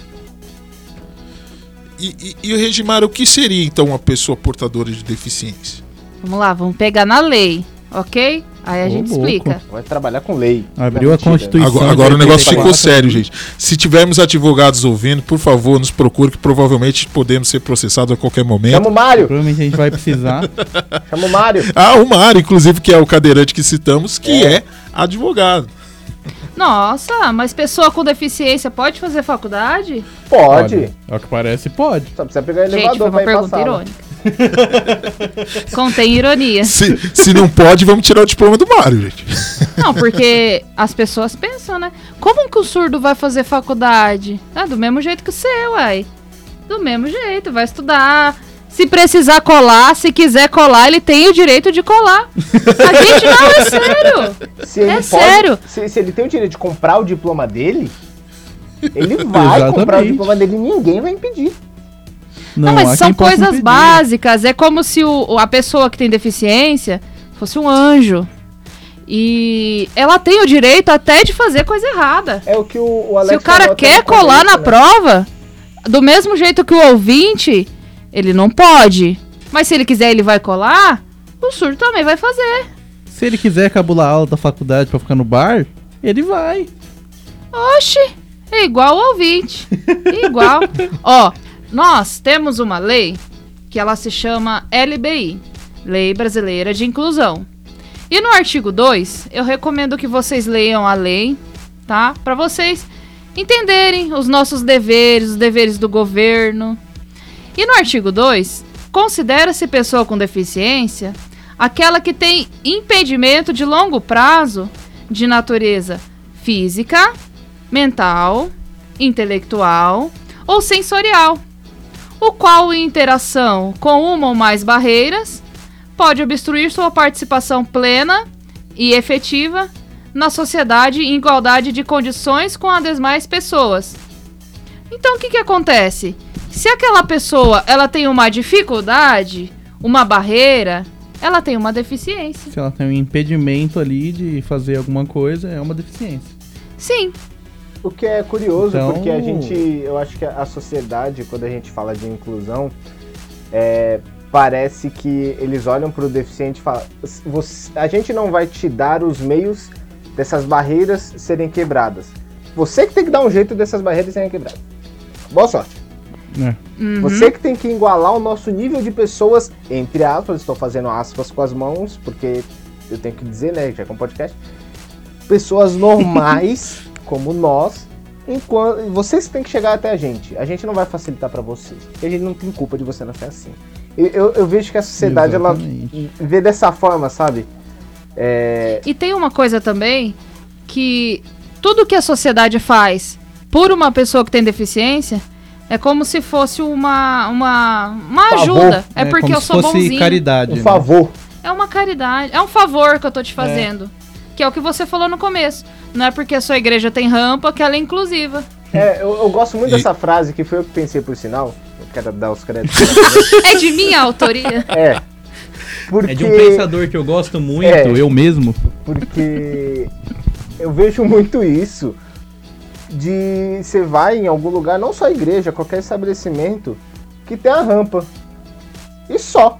Speaker 8: E, e, e o Regimar, o que seria então uma pessoa portadora de deficiência?
Speaker 6: Vamos lá, vamos pegar na lei, ok? Aí a
Speaker 7: Ô,
Speaker 6: gente
Speaker 7: louco.
Speaker 6: explica.
Speaker 5: Vai trabalhar com lei.
Speaker 7: Abriu a. Constituição.
Speaker 8: Agora, agora o negócio
Speaker 7: 84.
Speaker 8: ficou sério, gente. Se tivermos advogados ouvindo, por favor, nos procure, que provavelmente podemos ser processados a qualquer momento.
Speaker 5: Chama o Mário!
Speaker 7: Provavelmente a gente vai precisar.
Speaker 5: Chama o Mário!
Speaker 8: Ah, o Mário, inclusive, que é o cadeirante que citamos, que é, advogado.
Speaker 6: Nossa, mas pessoa com deficiência pode fazer faculdade?
Speaker 5: Pode.
Speaker 7: Olha, Ao que parece, pode.
Speaker 5: Só precisa pegar o
Speaker 6: Gente, foi
Speaker 5: elevador
Speaker 6: uma
Speaker 5: pra ir pra
Speaker 6: pergunta
Speaker 5: sala.
Speaker 6: irônica. Contém ironia.
Speaker 8: Se, se não pode, vamos tirar o diploma do Mário, gente.
Speaker 6: Não, porque as pessoas pensam, né? Como que o surdo vai fazer faculdade? Ah, do mesmo jeito que o seu, uai. Do mesmo jeito, vai estudar. Se precisar colar, se quiser colar, ele tem o direito de colar. A gente não, é sério.
Speaker 5: Se ele
Speaker 6: É
Speaker 5: pode-
Speaker 6: sério?
Speaker 5: Se, se ele tem o direito de comprar o diploma dele, ele vai comprar o
Speaker 7: Exatamente.
Speaker 5: diploma dele e ninguém vai impedir.
Speaker 6: Não,
Speaker 7: há
Speaker 6: mas são coisas
Speaker 7: impedir.
Speaker 6: básicas. É como se o, a pessoa que tem deficiência fosse um anjo. E ela tem o direito até de fazer coisa errada.
Speaker 5: É o que o, o Alex
Speaker 6: Se o cara quer colar na
Speaker 5: né?
Speaker 6: prova, do mesmo jeito que o ouvinte, ele não pode. Mas se ele quiser, ele vai colar, o surdo também vai fazer.
Speaker 7: Se ele quiser cabular a aula da faculdade pra ficar no bar, ele vai.
Speaker 6: Oxi, é igual o ouvinte. Igual. Ó, nós temos uma lei que ela se chama LBI, Lei Brasileira de Inclusão. E no artigo 2, eu recomendo que vocês leiam a lei, tá? Para vocês entenderem os nossos deveres, os deveres do governo. E no artigo 2, considera-se pessoa com deficiência aquela que tem impedimento de longo prazo de natureza física, mental, intelectual ou sensorial, o qual em interação com uma ou mais barreiras pode obstruir sua participação plena e efetiva na sociedade em igualdade de condições com as demais pessoas. Então o que, que acontece? Se aquela pessoa ela tem uma dificuldade, uma barreira, ela tem uma deficiência.
Speaker 7: Se ela tem um impedimento ali de fazer alguma coisa, é uma deficiência.
Speaker 6: Sim,
Speaker 5: O que é curioso,
Speaker 7: Então-
Speaker 5: porque a gente, eu acho que a sociedade, quando a gente fala de inclusão, é, parece que eles olham para o deficiente e falam: "Você- a gente não vai te dar os meios dessas barreiras serem quebradas. Você que tem que dar um jeito dessas barreiras serem quebradas. Boa sorte.
Speaker 7: É.
Speaker 6: Uhum.
Speaker 5: Você que tem que igualar o nosso nível de pessoas, entre aspas, estou fazendo aspas com as mãos, porque eu tenho que dizer, né, já é um podcast, pessoas normais, como nós, enquanto vocês têm que chegar até a gente. A gente não vai facilitar pra vocês. E a gente não tem culpa de você não ser assim. Eu, eu, eu vejo que a sociedade,
Speaker 7: Exatamente.
Speaker 5: ela vê dessa forma, sabe? É,
Speaker 6: E tem uma coisa também que tudo que a sociedade faz por uma pessoa que tem deficiência é como se fosse uma uma, uma
Speaker 5: Favor.
Speaker 6: ajuda. É, porque
Speaker 7: como
Speaker 6: eu
Speaker 7: se
Speaker 6: sou
Speaker 7: fosse
Speaker 6: bonzinho.
Speaker 7: caridade.
Speaker 5: um
Speaker 7: né?
Speaker 5: favor.
Speaker 6: É uma caridade, é um favor que eu tô te fazendo. Que é o que você falou no começo. Não é porque a sua igreja tem rampa que ela é inclusiva.
Speaker 5: É, eu, eu gosto muito
Speaker 8: E-
Speaker 5: dessa frase, que foi eu que pensei por sinal. Eu quero dar os créditos.
Speaker 6: É de minha autoria.
Speaker 5: é. Porque...
Speaker 7: É de um pensador que eu gosto muito,
Speaker 5: É.
Speaker 7: eu mesmo.
Speaker 5: Porque eu vejo muito isso de você vai em algum lugar, não só igreja, qualquer estabelecimento, que tem a rampa. E só.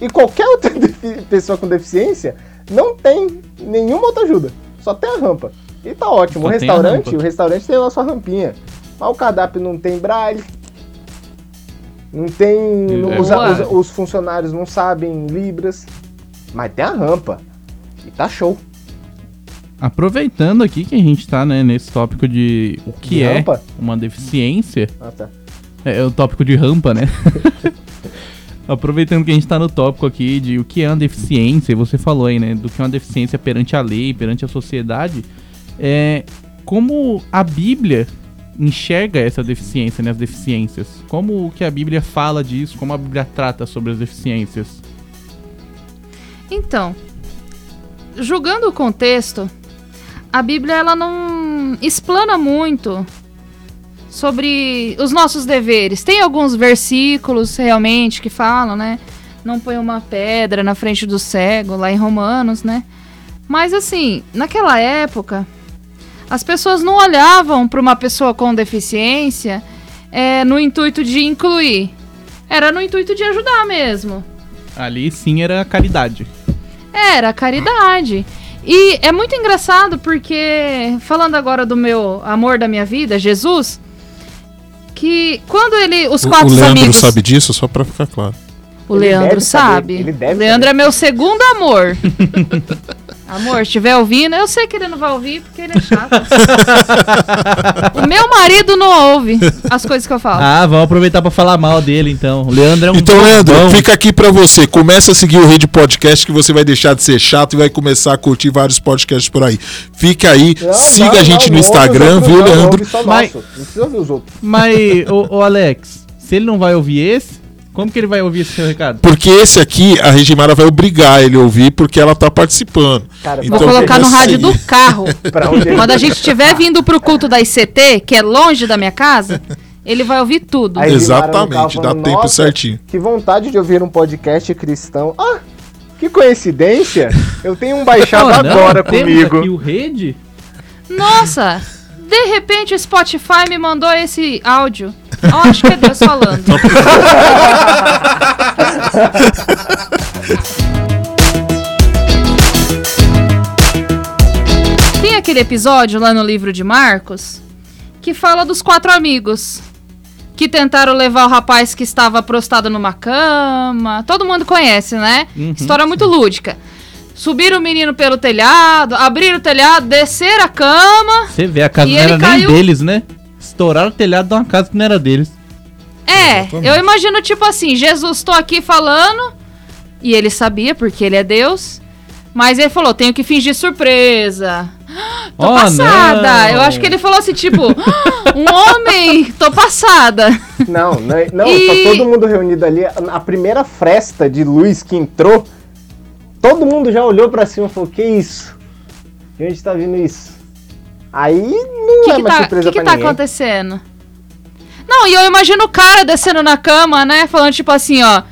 Speaker 5: E qualquer outra pessoa com deficiência não tem nenhuma outra ajuda. Só tem a rampa. E tá ótimo.
Speaker 7: Só
Speaker 5: o
Speaker 7: a
Speaker 5: restaurante, o restaurante tem lá sua rampinha. Mas o cardápio não tem braille. Não tem.
Speaker 7: É
Speaker 5: os, os- os funcionários não sabem Libras. Mas tem a rampa. E tá show.
Speaker 7: Aproveitando aqui que a gente tá né, nesse tópico de o que
Speaker 5: De
Speaker 7: é
Speaker 5: rampa?
Speaker 7: uma deficiência,
Speaker 5: Ah, tá.
Speaker 7: é, é o tópico de rampa, né? Aproveitando que a gente tá no tópico aqui de o que é uma deficiência, você falou aí, né, do que é uma deficiência perante a lei, perante a sociedade, é como a Bíblia enxerga essa deficiência, né, as deficiências. Como que a Bíblia fala disso, como a Bíblia trata sobre as deficiências.
Speaker 6: Então, julgando o contexto, a Bíblia ela não explana muito sobre os nossos deveres. Tem alguns versículos realmente que falam, né? Não põe uma pedra na frente do cego, lá em Romanos, né? Mas assim, naquela época, as pessoas não olhavam para uma pessoa com deficiência é, no intuito de incluir. Era no intuito de ajudar mesmo.
Speaker 7: Ali sim era caridade.
Speaker 6: Era caridade. E é muito engraçado porque, falando agora do meu amor da minha vida, Jesus, que quando ele. Os
Speaker 8: O, o
Speaker 6: quatro
Speaker 8: Leandro
Speaker 6: amigos.
Speaker 8: sabe disso, só pra ficar claro.
Speaker 6: O
Speaker 5: Ele
Speaker 6: Leandro
Speaker 5: deve saber,
Speaker 6: sabe.
Speaker 5: ele deve
Speaker 6: o Leandro
Speaker 5: saber.
Speaker 6: é meu segundo amor. amor, se estiver ouvindo, eu sei que ele não vai ouvir porque ele é chato. o meu marido não ouve as coisas que eu falo.
Speaker 7: Ah, vamos aproveitar pra falar mal dele então. O Leandro é um
Speaker 8: Então, Leandro,
Speaker 7: bobão.
Speaker 8: fica aqui pra você. Começa a seguir o Rede Podcast que você vai deixar de ser chato e vai começar a curtir vários podcasts por aí. Fica aí,
Speaker 5: Não,
Speaker 8: siga
Speaker 5: não,
Speaker 8: a gente
Speaker 5: não,
Speaker 8: no Instagram, viu,
Speaker 5: não,
Speaker 8: Leandro?
Speaker 7: Mas-
Speaker 5: Não precisa ouvir os outros.
Speaker 7: Mas, ô, ô, Alex, se ele não vai ouvir esse, como que ele vai ouvir esse seu recado?
Speaker 8: Porque esse aqui, a Regimara vai obrigar ele a ouvir porque ela tá participando.
Speaker 5: Cara,
Speaker 8: Então,
Speaker 6: Vou colocar no rádio
Speaker 8: aí.
Speaker 6: do carro. Quando a gente estiver vindo pro culto da ICT, que é longe da minha casa, ele vai ouvir tudo.
Speaker 5: Aí-
Speaker 8: Exatamente,
Speaker 5: Ele
Speaker 8: dá
Speaker 5: falando,
Speaker 8: tempo
Speaker 5: "Nossa,
Speaker 8: certinho.
Speaker 5: Que vontade de ouvir um podcast cristão. Ah, que coincidência. Eu tenho um baixado
Speaker 7: Oh, não,
Speaker 5: agora
Speaker 7: temos
Speaker 5: comigo.
Speaker 7: aqui o Rede?
Speaker 6: Nossa, de repente o Spotify me mandou esse áudio. Acho que é Deus falando. Tem aquele episódio lá no livro de Marcos que fala dos quatro amigos que tentaram levar o rapaz que estava prostrado numa cama. Todo mundo conhece, né?
Speaker 7: Uhum.
Speaker 6: História muito lúdica. Subiram o menino pelo telhado, abriram o telhado, desceram a cama.
Speaker 7: Você vê, a casa não era nem
Speaker 6: caiu-
Speaker 7: deles, né? Estouraram o telhado de uma casa que não era deles.
Speaker 6: É,
Speaker 8: Exatamente.
Speaker 6: eu imagino tipo assim, Jesus tô aqui falando, e ele sabia porque ele é Deus, mas ele falou, tenho que fingir surpresa. Tô
Speaker 7: Oh,
Speaker 6: passada.
Speaker 7: não.
Speaker 6: Eu acho que ele falou assim, tipo, um homem, tô passada.
Speaker 5: Não, não, não
Speaker 6: E-
Speaker 5: tá todo mundo reunido ali. A primeira fresta de luz que entrou, todo mundo já olhou pra cima e falou: Que isso? De onde tá vindo isso? Aí não
Speaker 6: O que,
Speaker 5: é
Speaker 6: que
Speaker 5: mais
Speaker 6: tá,
Speaker 5: surpresa
Speaker 6: que que
Speaker 5: pra
Speaker 6: tá
Speaker 5: ninguém.
Speaker 6: acontecendo? Não, e eu imagino o cara descendo na cama, né? Falando tipo assim, ó.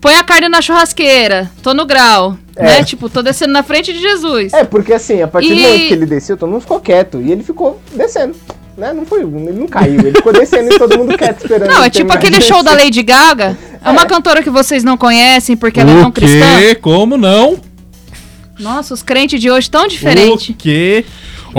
Speaker 6: põe a carne na churrasqueira, tô no grau,
Speaker 5: É.
Speaker 6: né? Tipo, tô descendo na frente de Jesus.
Speaker 5: É, porque assim, a partir do
Speaker 6: E-
Speaker 5: momento que ele desceu, todo mundo ficou quieto. E ele ficou descendo. Né? Não foi, ele não caiu, ele ficou descendo e todo mundo quieto esperando.
Speaker 6: Não, é tipo aquele
Speaker 5: de
Speaker 6: show da
Speaker 5: descer.
Speaker 6: Lady Gaga. É uma cantora que vocês não conhecem porque ela é não
Speaker 7: o
Speaker 6: cristã.
Speaker 7: quê? Como não?
Speaker 6: Nossa, os crentes de hoje tão diferentes.
Speaker 7: O quê?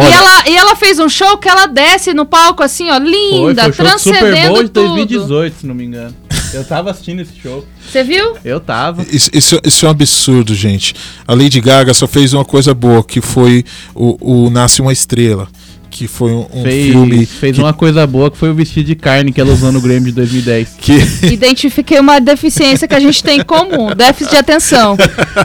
Speaker 6: E ela, e ela fez um show que ela desce no palco assim, ó,
Speaker 7: Foi,
Speaker 6: linda,
Speaker 7: foi o show do Super
Speaker 6: transcendendo
Speaker 7: Bowl de
Speaker 6: tudo.
Speaker 7: 2018, se não me engano. Eu tava assistindo esse show.
Speaker 6: Você viu?
Speaker 7: Eu tava.
Speaker 8: Isso, isso, isso é um absurdo, gente. A Lady Gaga só fez uma coisa boa, que foi o, o Nasce uma Estrela. Que foi um, um
Speaker 7: fez
Speaker 8: filme
Speaker 7: fez
Speaker 8: que,
Speaker 7: uma coisa boa que foi o vestido de carne que ela usou no Grammy de 2010.
Speaker 8: que
Speaker 6: Identifiquei uma deficiência que a gente tem em comum, déficit de atenção.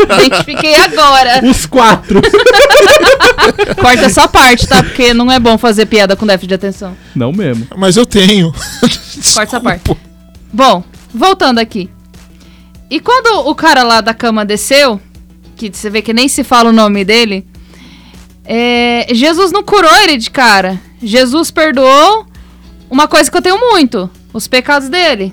Speaker 6: Identifiquei agora.
Speaker 7: Os quatro!
Speaker 6: Corta essa parte, tá? Porque não é bom fazer piada com déficit de atenção.
Speaker 7: Não mesmo.
Speaker 8: Mas eu tenho.
Speaker 6: Corta essa parte. Bom, voltando aqui. E quando o cara lá da cama desceu, que você vê que nem se fala o nome dele, é, Jesus não curou ele de cara. Jesus perdoou uma coisa que eu tenho muito: os pecados dele.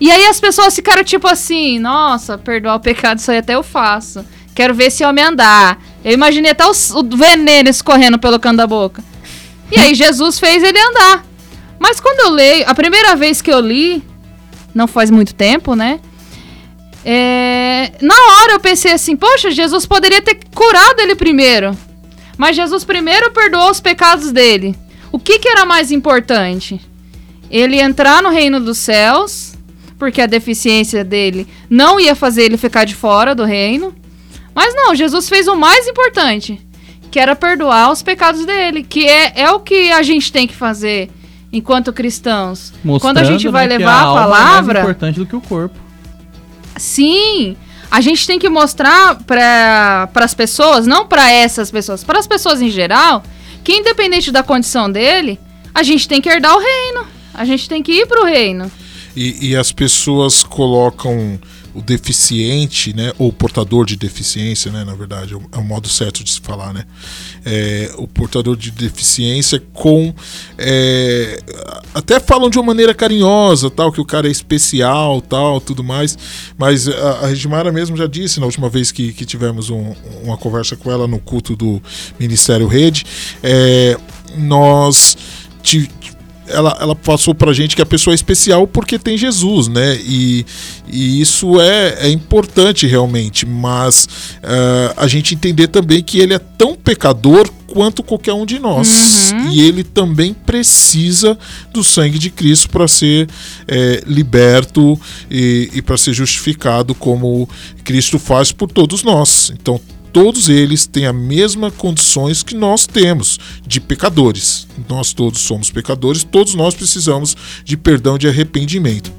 Speaker 6: E aí as pessoas ficaram tipo assim: nossa, perdoar o pecado, isso aí até eu faço. Quero ver esse homem andar. Eu imaginei até os- o veneno escorrendo pelo canto da boca. E aí Jesus fez ele andar. Mas quando eu leio, a primeira vez que eu li, não faz muito tempo, né? É, na hora eu pensei assim, poxa, Jesus poderia ter curado ele primeiro. Mas Jesus primeiro perdoou os pecados dele. O que, que era mais importante? Ele entrar no reino dos céus, porque a deficiência dele não ia fazer ele ficar de fora do reino. Mas não, Jesus fez o mais importante, que era perdoar os pecados dele, que é, é o que a gente tem que fazer enquanto cristãos. Quando a gente
Speaker 7: Mostrando,
Speaker 6: vai
Speaker 7: né,
Speaker 6: levar a,
Speaker 7: É
Speaker 6: palavra,
Speaker 7: mais importante do que o corpo.
Speaker 6: sim, a gente tem que mostrar para as pessoas, não para essas pessoas, para as pessoas em geral, que independente da condição dele, a gente tem que herdar o reino. A gente tem que ir pro reino.
Speaker 8: E, e as pessoas colocam o deficiente, né, ou portador de deficiência, né, na verdade, é o- é o modo certo de se falar, né, é, o portador de deficiência com, é, até falam de uma maneira carinhosa, tal, que o cara é especial, tal, tudo mais, mas a, a Regimara mesmo já disse na última vez que, que tivemos um- uma conversa com ela no culto do Ministério Rede, é, nós ela, ela passou pra gente que a pessoa é especial porque tem Jesus, né? E, e isso é, é importante realmente, mas eh, a gente entender também que ele é tão pecador quanto qualquer um de nós. E ele também precisa do sangue de Cristo para ser eh, liberto e, e para ser justificado como Cristo faz por todos nós. Então, todos eles têm a mesma condições que nós temos de pecadores. Nós todos somos pecadores, todos nós precisamos de perdão de arrependimento.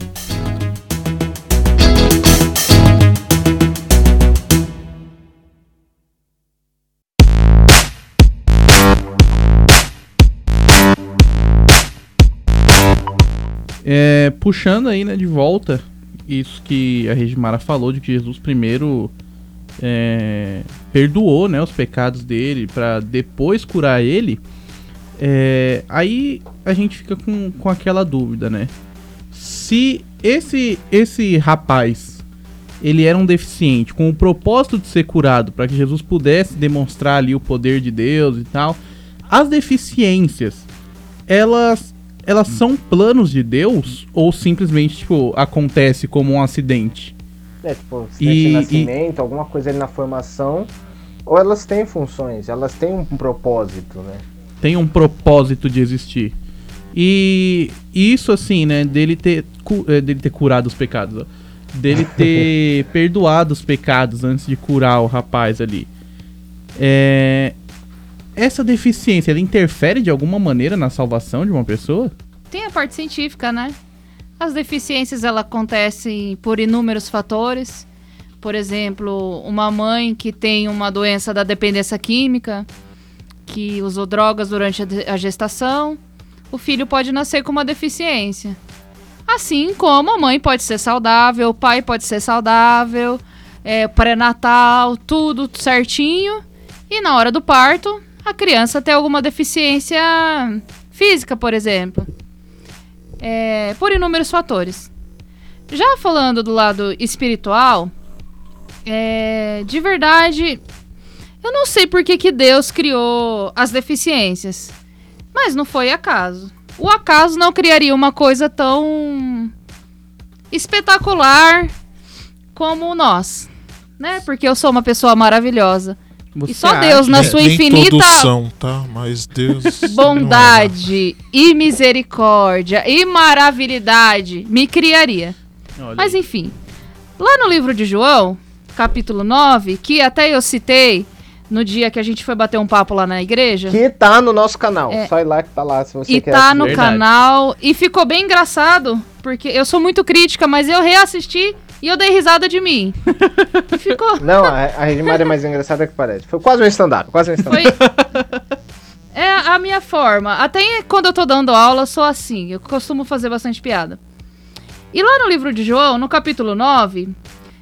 Speaker 7: É, puxando aí, né, de volta, isso que a Regimara falou, de que Jesus primeiro é, perdoou, né, os pecados dele pra depois curar ele. É, aí a gente fica com, com aquela dúvida, né? Se esse, esse rapaz ele era um deficiente com o propósito de ser curado para que Jesus pudesse demonstrar ali o poder de Deus e tal, as deficiências elas elas são planos de Deus ou simplesmente tipo acontece como um acidente?
Speaker 5: É, tipo, se
Speaker 7: E-
Speaker 5: tem
Speaker 7: e-
Speaker 5: nascimento, alguma coisa ali na formação. Ou elas têm funções, elas têm um propósito, né?
Speaker 7: Tem um propósito de existir. E isso assim, né, dele ter cu- eh, dele ter curado os pecados, ó. dele ter perdoado os pecados antes de curar o rapaz ali. É, essa deficiência, ela interfere de alguma maneira na salvação de uma pessoa?
Speaker 6: Tem a parte científica, né? As deficiências ela acontecem por inúmeros fatores. Por exemplo, uma mãe que tem uma doença da dependência química, que usou drogas durante a gestação, o filho pode nascer com uma deficiência. Assim como a mãe pode ser saudável, o pai pode ser saudável, é, pré-natal, tudo certinho. E na hora do parto, a criança tem alguma deficiência física, por exemplo. É, por inúmeros fatores. Já falando do lado espiritual, é, de verdade, eu não sei por que, que Deus criou as deficiências. Mas não foi acaso. O acaso não criaria uma coisa tão espetacular como nós, né? Porque eu sou uma pessoa maravilhosa.
Speaker 7: Você
Speaker 6: só Deus, na
Speaker 8: É,
Speaker 6: sua infinita
Speaker 8: são, tá? Mas Deus.
Speaker 6: bondade e misericórdia e maravilhidade me criaria.
Speaker 7: Olha
Speaker 6: Mas enfim, lá no livro de João, capítulo 9, que até eu citei no dia que a gente foi bater um papo lá na igreja,
Speaker 5: Que tá no nosso canal.
Speaker 6: É.
Speaker 5: Só ir lá que tá lá se você
Speaker 6: e
Speaker 5: quer.
Speaker 6: tá no
Speaker 7: Verdade.
Speaker 6: canal, e ficou bem engraçado, porque eu sou muito crítica, mas eu reassisti e eu dei risada de mim. Ficou.
Speaker 5: Não, a, a Redmar é mais engraçada que parece. Foi quase um stand-up, quase um stand-up.
Speaker 6: Foi. É a minha forma. Até quando eu tô dando aula, eu sou assim. Eu costumo fazer bastante piada. E lá no livro de João, no capítulo 9,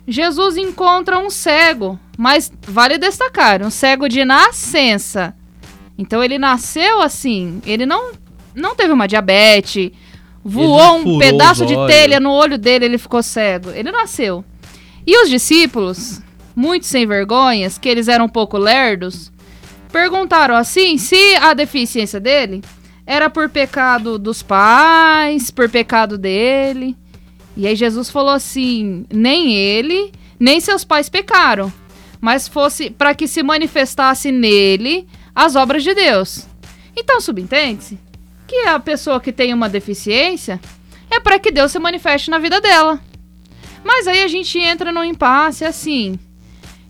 Speaker 6: Jesus encontra um cego. Mas vale destacar, um cego de nascença. Então ele nasceu assim. Ele não, não teve uma diabetes. Voou um pedaço de telha no olho dele, ele ficou cego. Ele nasceu. E os discípulos, muito sem vergonhas, que eles eram um pouco lerdos, perguntaram assim se a deficiência dele era por pecado dos pais, por pecado dele. E aí Jesus falou assim: nem ele, nem seus pais pecaram, mas fosse para que se manifestasse nele as obras de Deus. Então subentende-se que a pessoa que tem uma deficiência é para que Deus se manifeste na vida dela. Mas aí a gente entra num impasse assim.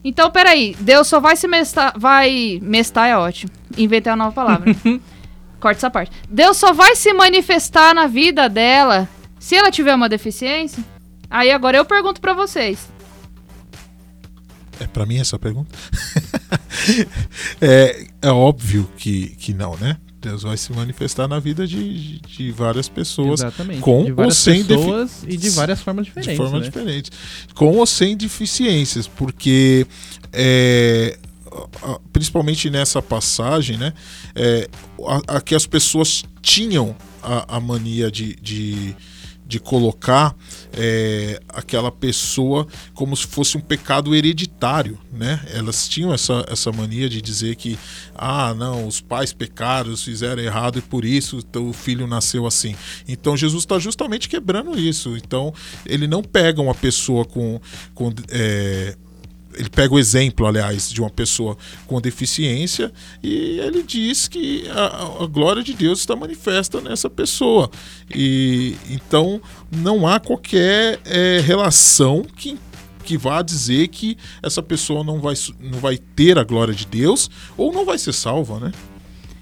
Speaker 6: Então, peraí, Deus só vai se mestar. Vai. Mestar é ótimo. Inventei uma nova palavra. Corta essa parte. Deus só vai se manifestar na vida dela se ela tiver uma deficiência? Aí agora eu pergunto pra vocês.
Speaker 8: É pra mim essa pergunta? é, é óbvio que, que não, né? Deus vai se manifestar na vida de, de, de várias pessoas
Speaker 7: Exatamente.
Speaker 8: com
Speaker 7: de
Speaker 8: ou
Speaker 7: várias
Speaker 8: sem defi-
Speaker 7: pessoas e de várias formas diferentes.
Speaker 8: de forma
Speaker 7: né?
Speaker 8: diferente, com ou sem deficiências, porque é, principalmente nessa passagem, né, é, a, a que as pessoas tinham a, a mania de, de, de colocar é, aquela pessoa como se fosse um pecado hereditário, né? Elas tinham essa, essa mania de dizer que ah, não, os pais pecaram, fizeram errado e por isso o filho nasceu assim. Então Jesus está justamente quebrando isso. Então ele não pega uma pessoa com, com é, ele pega o exemplo, aliás, de uma pessoa com deficiência e ele diz que a, a glória de Deus está manifesta nessa pessoa. E então não há qualquer é, relação que que vá dizer que essa pessoa não vai, não vai ter a glória de Deus ou não vai ser salva, né?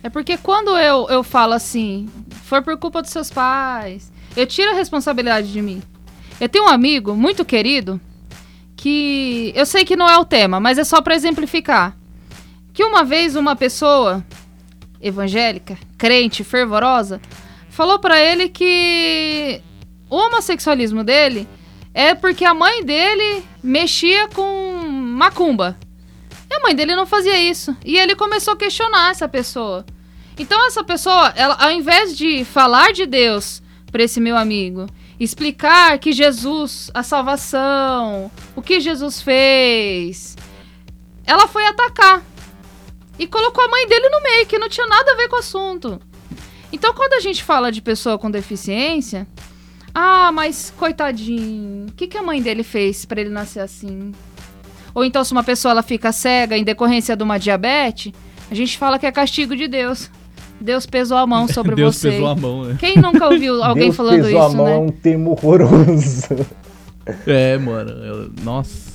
Speaker 6: É porque quando eu, eu falo assim, foi por culpa dos seus pais, eu tiro a responsabilidade de mim. Eu tenho um amigo muito querido que eu sei que não é o tema, mas é só pra exemplificar. Que uma vez uma pessoa evangélica, crente, fervorosa, falou pra ele que o homossexualismo dele é porque a mãe dele mexia com macumba. E a mãe dele não fazia isso. E ele começou a questionar essa pessoa. Então essa pessoa, ela, ao invés de falar de Deus para esse meu amigo, explicar que Jesus, a salvação, o que Jesus fez, ela foi atacar. E colocou a mãe dele no meio, que não tinha nada a ver com o assunto. Então quando a gente fala de pessoa com deficiência, ah, mas coitadinho, o que, que a mãe dele fez para ele nascer assim? Ou então se uma pessoa ela fica cega em decorrência de uma diabetes, a gente fala que é castigo de Deus. Deus pesou a mão sobre
Speaker 7: Deus
Speaker 6: você.
Speaker 7: pesou a mão, né?
Speaker 6: Quem nunca ouviu alguém
Speaker 5: Deus
Speaker 6: falando
Speaker 5: pesou a
Speaker 6: isso,
Speaker 5: mão é
Speaker 6: né?
Speaker 5: um termo horroroso.
Speaker 7: É, mano. eu- nossa.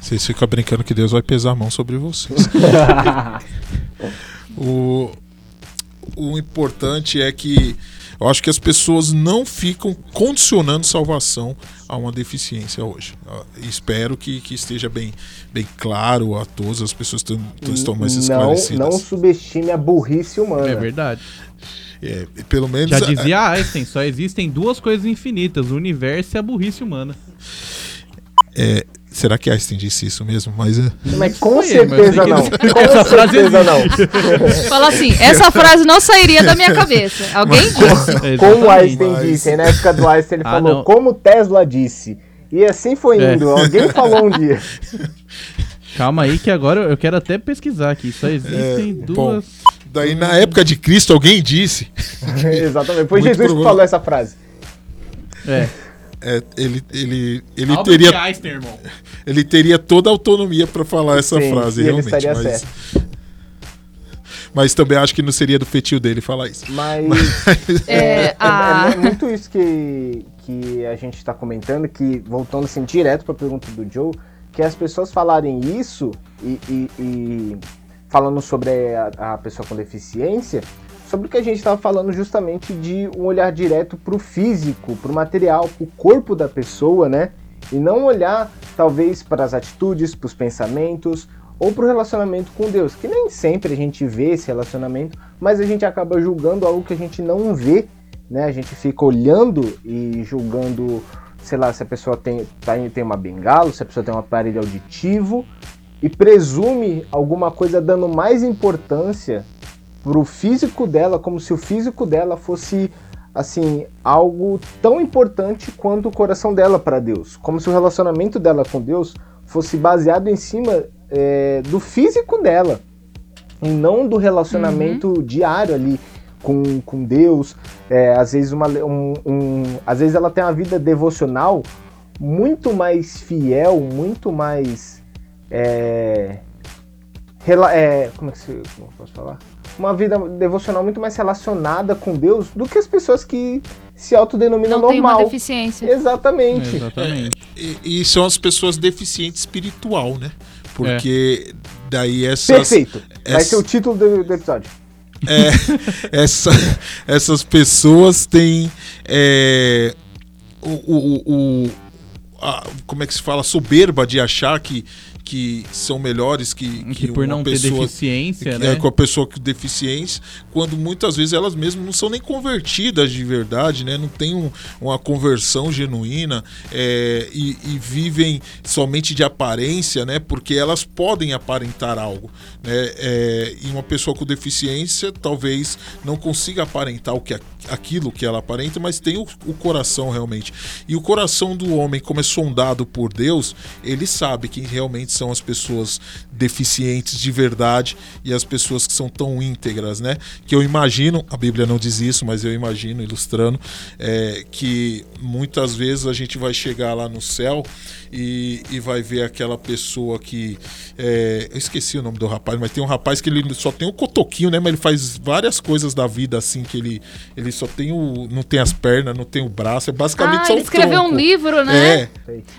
Speaker 8: Vocês ficam brincando que Deus vai pesar a mão sobre vocês. o, o importante é que eu acho que as pessoas não ficam condicionando salvação a uma deficiência hoje. Eu espero que, que esteja bem, bem claro a todos, as pessoas tão- tão- estão mais
Speaker 5: não,
Speaker 8: esclarecidas.
Speaker 5: não subestime a burrice humana.
Speaker 7: É verdade.
Speaker 8: É, pelo menos
Speaker 7: Já
Speaker 8: a-
Speaker 7: dizia Einstein, só existem duas coisas infinitas, o universo e a burrice humana.
Speaker 8: Será que Einstein disse isso mesmo? Mas é,
Speaker 5: Mas com
Speaker 7: mas eu sei
Speaker 5: certeza
Speaker 7: que
Speaker 5: não. Com
Speaker 7: essa frase
Speaker 5: certeza não.
Speaker 6: Fala assim, essa frase não sairia da minha cabeça. Alguém disse.
Speaker 5: Como. Einstein
Speaker 8: Mas-
Speaker 5: disse, na época do Einstein ele
Speaker 7: Ah,
Speaker 5: falou,
Speaker 7: não.
Speaker 5: como Tesla disse. E assim foi
Speaker 7: É.
Speaker 5: indo. Alguém falou um dia.
Speaker 7: Calma aí que agora eu quero até pesquisar aqui. Só existem
Speaker 8: É,
Speaker 7: duas.
Speaker 8: daí na época de Cristo alguém disse,
Speaker 5: Exatamente. Foi
Speaker 8: Muito
Speaker 5: Jesus que falou essa frase.
Speaker 7: É.
Speaker 8: é, ele, ele, ele
Speaker 7: Albert
Speaker 8: teria
Speaker 7: Einstein, irmão.
Speaker 8: ele teria toda a autonomia pra falar essa
Speaker 5: Sim,
Speaker 8: frase,
Speaker 5: e ele
Speaker 8: realmente.
Speaker 5: estaria
Speaker 8: mas,
Speaker 5: certo.
Speaker 8: mas também acho que não seria do feitio dele falar isso.
Speaker 5: Mas
Speaker 6: É,
Speaker 5: é, é-
Speaker 6: a-
Speaker 5: é muito isso que, que a gente está comentando, que voltando assim direto para a pergunta do Joe, que as pessoas falarem isso e, e- e falando sobre a, a pessoa com deficiência, sobre o que a gente estava falando justamente de um olhar direto para o físico, para o material, para o corpo da pessoa, né? E não olhar talvez para as atitudes, para os pensamentos ou para o relacionamento com Deus, que nem sempre a gente vê esse relacionamento, mas a gente acaba julgando algo que a gente não vê, né? A gente fica olhando e julgando, sei lá, se a pessoa tem, tá em- tem uma bengala, se a pessoa tem um aparelho auditivo e presume alguma coisa dando mais importância pro físico dela, como se o físico dela fosse assim algo tão importante quanto o coração dela para Deus, como se o relacionamento dela com Deus fosse baseado em cima é, do físico dela e não do relacionamento diário ali com, com Deus. É, às vezes uma um, um- às vezes ela tem uma vida devocional muito mais fiel, muito mais é, rela- é, como é que se, como eu posso falar? Uma vida devocional muito mais relacionada com Deus do que as pessoas que se autodenominam
Speaker 6: Não tem uma
Speaker 5: normal.
Speaker 6: deficiência.
Speaker 5: Exatamente.
Speaker 7: Exatamente.
Speaker 8: E, e são as pessoas deficientes espiritual, né? Porque daí essas,
Speaker 5: Perfeito. Vai
Speaker 8: essa-
Speaker 5: ser o título do, do episódio.
Speaker 8: é, essa- essas pessoas têm é, o, o- o- a- como é que se fala soberba de achar que, que são melhores que,
Speaker 7: Que por
Speaker 8: uma
Speaker 7: não ter
Speaker 8: pessoa
Speaker 7: deficiência,
Speaker 8: que
Speaker 7: né?
Speaker 8: é com a pessoa com deficiência, quando muitas vezes elas mesmas não são nem convertidas de verdade, né? Não tem um- uma conversão genuína é, e, e vivem somente de aparência, né? Porque elas podem aparentar algo, né? É, e uma pessoa com deficiência talvez não consiga aparentar o que, aquilo que ela aparenta, mas tem o, o coração realmente. E o coração do homem, como é sondado por Deus, ele sabe quem realmente são as pessoas deficientes de verdade e as pessoas que são tão íntegras, né? Que eu imagino, a Bíblia não diz isso, mas eu imagino, ilustrando, é, que muitas vezes a gente vai chegar lá no céu e, e vai ver aquela pessoa que. é, eu esqueci o nome do rapaz, mas tem um rapaz que ele só tem o cotoquinho, né? Mas ele faz várias coisas da vida assim, que ele, ele só tem o. não tem as pernas, não tem o braço, é basicamente
Speaker 6: Ah,
Speaker 8: só
Speaker 6: ele
Speaker 8: o
Speaker 6: escreveu
Speaker 8: tronco.
Speaker 6: um livro, né?
Speaker 8: É,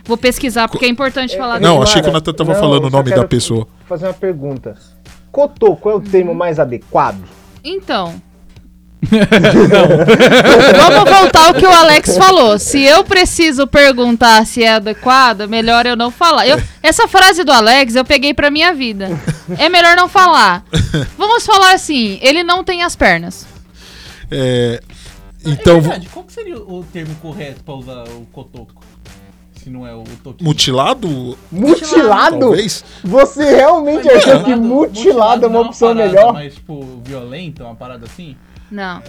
Speaker 6: Vou pesquisar, porque é importante falar
Speaker 8: Não, achei que o Nathan tava falando o nome da
Speaker 5: quero
Speaker 8: pessoa.
Speaker 5: Fazer uma pergunta. Cotoco é o termo mais adequado?
Speaker 6: Então. Vamos voltar ao que o Alex falou. Se eu preciso perguntar se é adequado, melhor eu não falar. Eu- essa frase do Alex eu peguei pra minha vida. É melhor não falar. Vamos falar assim: ele não tem as pernas.
Speaker 8: É, então,
Speaker 7: qual que seria o termo correto pra usar o cotoco? Se não é o toquinho.
Speaker 8: mutilado,
Speaker 5: Mutilado?
Speaker 8: talvez?
Speaker 5: Você realmente achou que mutilado é uma opção melhor?
Speaker 7: Mas, tipo, violenta, uma parada assim?
Speaker 6: Não.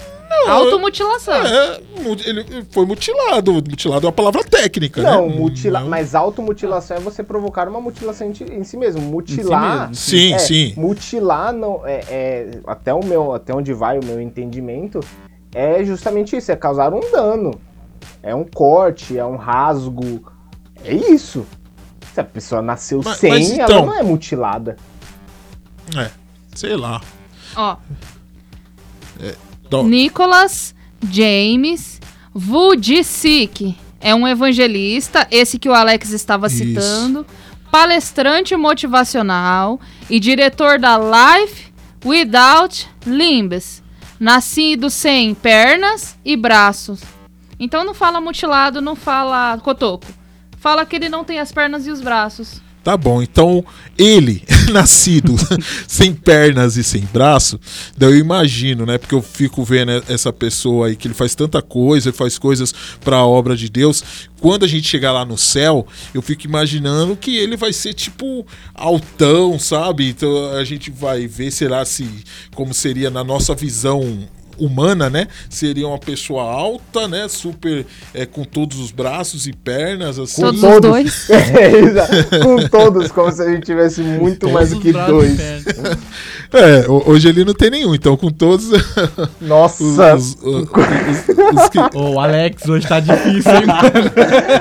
Speaker 6: Automutilação.
Speaker 8: É, ele foi mutilado. Mutilado é uma palavra técnica,
Speaker 5: Não,
Speaker 8: né?
Speaker 5: mutila...
Speaker 8: Não.
Speaker 5: mas automutilação é você provocar uma mutilação em, si mesmo. Mutilar.
Speaker 7: mesmo.
Speaker 8: Sim,
Speaker 5: é,
Speaker 8: sim.
Speaker 5: Mutilar não é, é- até o meu, até onde vai o meu entendimento é justamente isso, é causar um dano. É um corte, é um rasgo. É isso. Se a pessoa nasceu
Speaker 8: Mas-
Speaker 5: sem,
Speaker 8: mas
Speaker 5: ela
Speaker 8: então-
Speaker 5: não é mutilada.
Speaker 8: É, sei lá.
Speaker 6: Ó.
Speaker 8: Dó-
Speaker 6: Nicholas James Vujicic é um evangelista, esse que o Alex estava
Speaker 8: Isso.
Speaker 6: citando, palestrante motivacional e diretor da Life Without Limbs, nascido sem pernas e braços. Então não fala mutilado, não fala cotoco. Fala que ele não tem as pernas e os braços.
Speaker 8: Tá bom, então ele, nascido sem pernas e sem braço, daí eu imagino, né? Porque eu fico vendo essa pessoa aí que ele faz tanta coisa, ele faz coisas para a obra de Deus. Quando a gente chegar lá no céu, eu fico imaginando que ele vai ser tipo altão, sabe? Então a gente vai ver, será se como seria na nossa visão humana, né? Seria uma pessoa alta, né? Super é, com todos os braços e pernas, assim.
Speaker 6: Todos
Speaker 5: todos.
Speaker 6: os dois.
Speaker 5: É. Com todos, como se a gente tivesse muito mais do que dois.
Speaker 8: É, ho- hoje ele não tem nenhum, então com todos os,
Speaker 5: Nossa!
Speaker 8: os- os- os- os que-
Speaker 7: Ô, Alex, hoje tá difícil, hein, mano?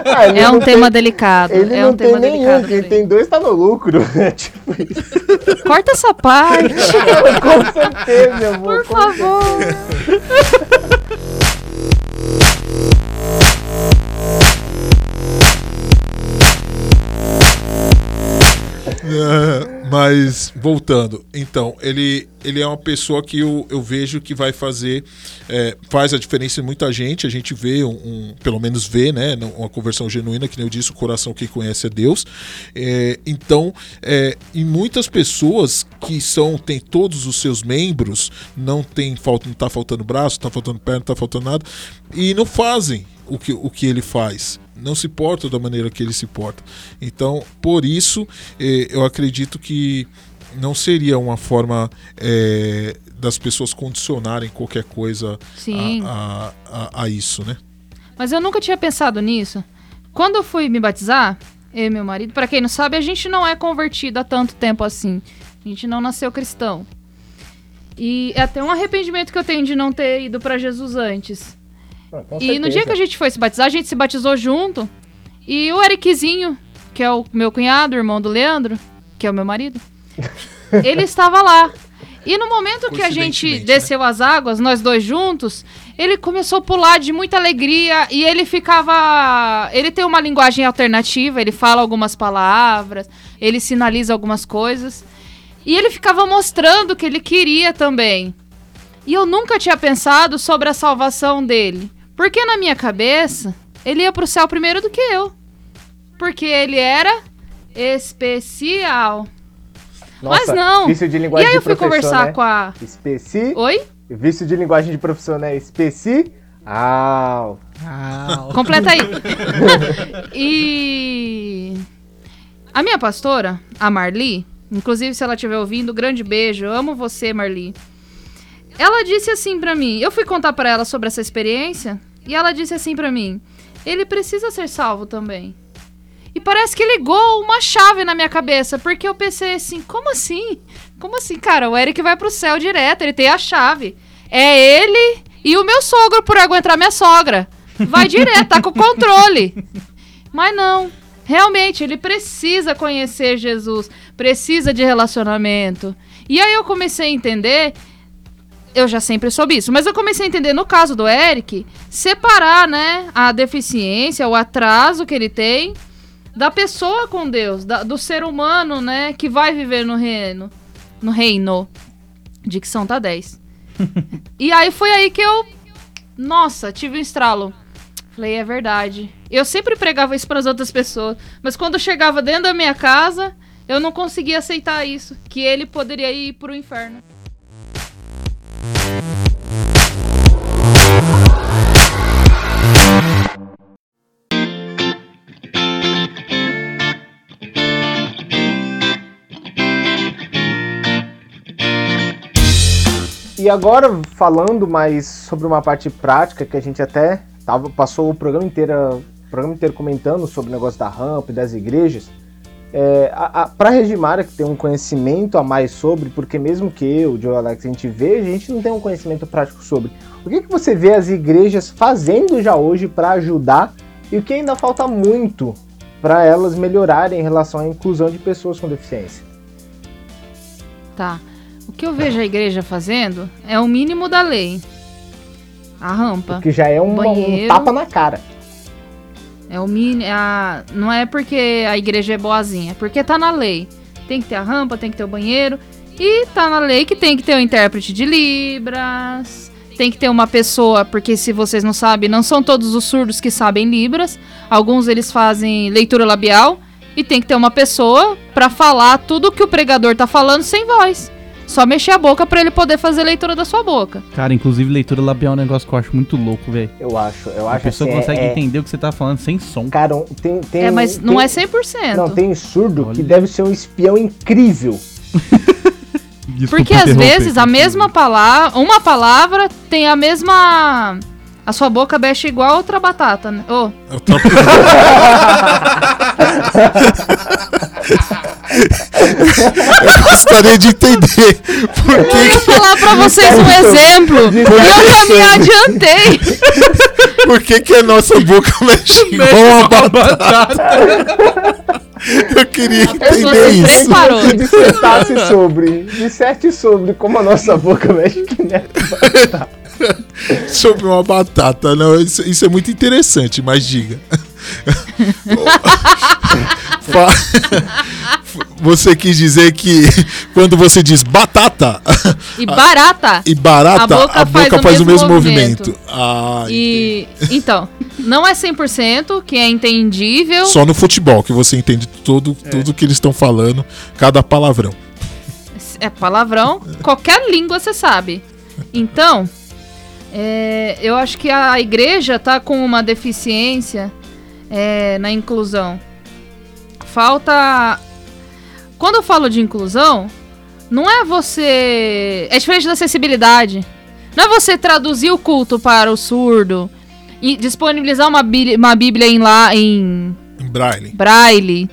Speaker 5: Ah,
Speaker 6: É um
Speaker 5: não
Speaker 6: tema
Speaker 5: tem-
Speaker 6: delicado.
Speaker 5: Ele
Speaker 6: é
Speaker 5: não
Speaker 6: um tema
Speaker 5: tem nenhum,
Speaker 6: delicado.
Speaker 5: quem tem dois tá no lucro. É tipo isso.
Speaker 6: Corta essa parte,
Speaker 5: Com certeza, eu vou.
Speaker 6: por favor.
Speaker 8: É, mas voltando, então, ele, ele é uma pessoa que eu, eu vejo que vai fazer, é, faz a diferença em muita gente. A gente vê, um, um- pelo menos vê, né? Uma conversão genuína, que nem eu disse, o coração que conhece é Deus. É, então, é, em muitas pessoas que são, tem todos os seus membros, não tem falta, não tá faltando braço, não tá faltando perna, não tá faltando nada, e não fazem o que, o que ele faz. Não se portam da maneira que ele se porta. Então, por isso, eh, eu acredito que não seria uma forma eh, das pessoas condicionarem qualquer coisa
Speaker 6: Sim.
Speaker 8: a, a, a, a isso, né?
Speaker 6: Mas eu nunca tinha pensado nisso. Quando eu fui me batizar, eu e meu marido, pra quem não sabe, a gente não é convertido há tanto tempo assim. A gente não nasceu cristão. E é até um arrependimento que eu tenho de não ter ido pra Jesus antes.
Speaker 5: Ah, com
Speaker 6: E no dia que a gente foi se batizar, a gente se batizou junto. E o Ericzinho, que é o meu cunhado, irmão do Leandro, que é o meu marido, ele estava lá. E no momento que a gente
Speaker 8: né?
Speaker 6: desceu as águas, nós dois juntos, ele começou a pular de muita alegria e ele ficava. Ele tem uma linguagem alternativa, ele fala algumas palavras, ele sinaliza algumas coisas. E ele ficava mostrando que ele queria também. E eu nunca tinha pensado sobre a salvação dele. Porque na minha cabeça, ele ia pro céu primeiro do que eu. Porque ele era especial.
Speaker 5: Nossa,
Speaker 6: Mas não.
Speaker 5: Vício de
Speaker 6: E
Speaker 5: linguagem
Speaker 6: aí
Speaker 5: de
Speaker 6: eu fui conversar
Speaker 5: né?
Speaker 6: com a.
Speaker 5: Especi.
Speaker 6: Oi?
Speaker 5: Vício de linguagem de professor, né? Especi. Ah,
Speaker 6: Completa aí. e. A minha pastora, a Marli, inclusive se ela estiver ouvindo, grande beijo, eu amo você, Marli. Ela disse assim pra mim, eu fui contar pra ela sobre essa experiência, e ela disse assim pra mim: ele precisa ser salvo também. E parece que ligou uma chave na minha cabeça, porque eu pensei assim: como assim? Como assim, cara? O Eric vai pro céu direto, ele tem a chave. É ele e o meu sogro por aguentar minha sogra. Vai direto, tá com controle. Mas não. Realmente, ele precisa conhecer Jesus, precisa de relacionamento. E aí eu comecei a entender, eu já sempre soube isso, mas eu comecei a entender no caso do Eric, separar, né, a deficiência, o atraso que ele tem da pessoa com Deus, da- do ser humano, né, que vai viver no reino, no reino. Dicção tá 10. e aí foi aí que eu, nossa, tive um estralo. Falei, é verdade. Eu sempre pregava isso para as outras pessoas, mas quando chegava dentro da minha casa, eu não conseguia aceitar isso, que ele poderia ir pro inferno.
Speaker 5: E agora, falando mais sobre uma parte prática, que a gente até tava, passou o programa inteiro, o programa inteiro comentando sobre o negócio da rampa e das igrejas, é, para a Regimara, que tem um conhecimento a mais sobre, porque mesmo que eu, o Joe Alex, a gente vê, a gente não tem um conhecimento prático sobre. O que, que você vê as igrejas fazendo já hoje para ajudar e o que ainda falta muito para elas melhorarem em relação à inclusão de pessoas com deficiência?
Speaker 6: Tá. O que eu vejo a igreja fazendo é o mínimo da lei. A rampa.
Speaker 5: Que já é um
Speaker 6: Banheiro.
Speaker 5: tapa na cara.
Speaker 6: É o mínimo. Não é porque a igreja é boazinha, é porque tá na lei. Tem que ter a rampa, tem que ter o banheiro. E tá na lei que tem que ter o intérprete de Libras. Tem que ter uma pessoa, porque se vocês não sabem, não são todos os surdos que sabem Libras. Alguns eles fazem leitura labial. E tem que ter uma pessoa pra falar tudo que o pregador tá falando sem voz. Só mexer a boca pra ele poder fazer leitura da sua boca.
Speaker 7: Cara, inclusive leitura labial é um negócio que eu acho muito louco, velho.
Speaker 5: Eu acho, eu
Speaker 7: A
Speaker 5: acho
Speaker 7: pessoa
Speaker 5: assim,
Speaker 7: consegue
Speaker 5: é, é-
Speaker 7: entender o que você tá falando sem som.
Speaker 5: Cara, um- tem, tem
Speaker 6: é, mas
Speaker 5: tem-
Speaker 6: não é 100%.
Speaker 5: Não, tem surdo que
Speaker 7: Olha.
Speaker 5: deve ser um espião incrível.
Speaker 7: Desculpa
Speaker 6: Porque às vezes a mesma palavra, uma palavra tem a mesma. A sua boca mexe igual a outra batata, né? Ô,
Speaker 8: Eu gostaria de entender por
Speaker 6: eu ia
Speaker 8: que,
Speaker 6: falar pra vocês um exemplo. E eu já me adiantei.
Speaker 8: por que, que a nossa boca mexe igual uma batata. Eu queria entender isso.
Speaker 5: Que dissertasse sobre, disserte sobre como a nossa boca mexe que nem
Speaker 8: Sobre uma batata. Não, isso, isso é muito interessante, mas diga. Você quis dizer que quando você diz batata
Speaker 6: E barata.
Speaker 8: e barata,
Speaker 6: A
Speaker 8: a
Speaker 6: boca
Speaker 8: boca,
Speaker 6: faz
Speaker 8: faz,
Speaker 6: o
Speaker 8: o
Speaker 6: mesmo movimento.
Speaker 8: movimento. Ah,
Speaker 6: E. Então, não é 100% que é entendível.
Speaker 8: Só no futebol que você entende tudo, tudo que eles estão falando, cada palavrão.
Speaker 6: É palavrão. Qualquer língua você sabe. Então, é, eu acho que a igreja tá com uma deficiência é, na inclusão. Falta. Quando eu falo de inclusão, não é você. É diferente da acessibilidade. Não é você traduzir o culto para o surdo e disponibilizar uma, bí- uma Bíblia em, lá, em
Speaker 8: Em braille.
Speaker 6: braille.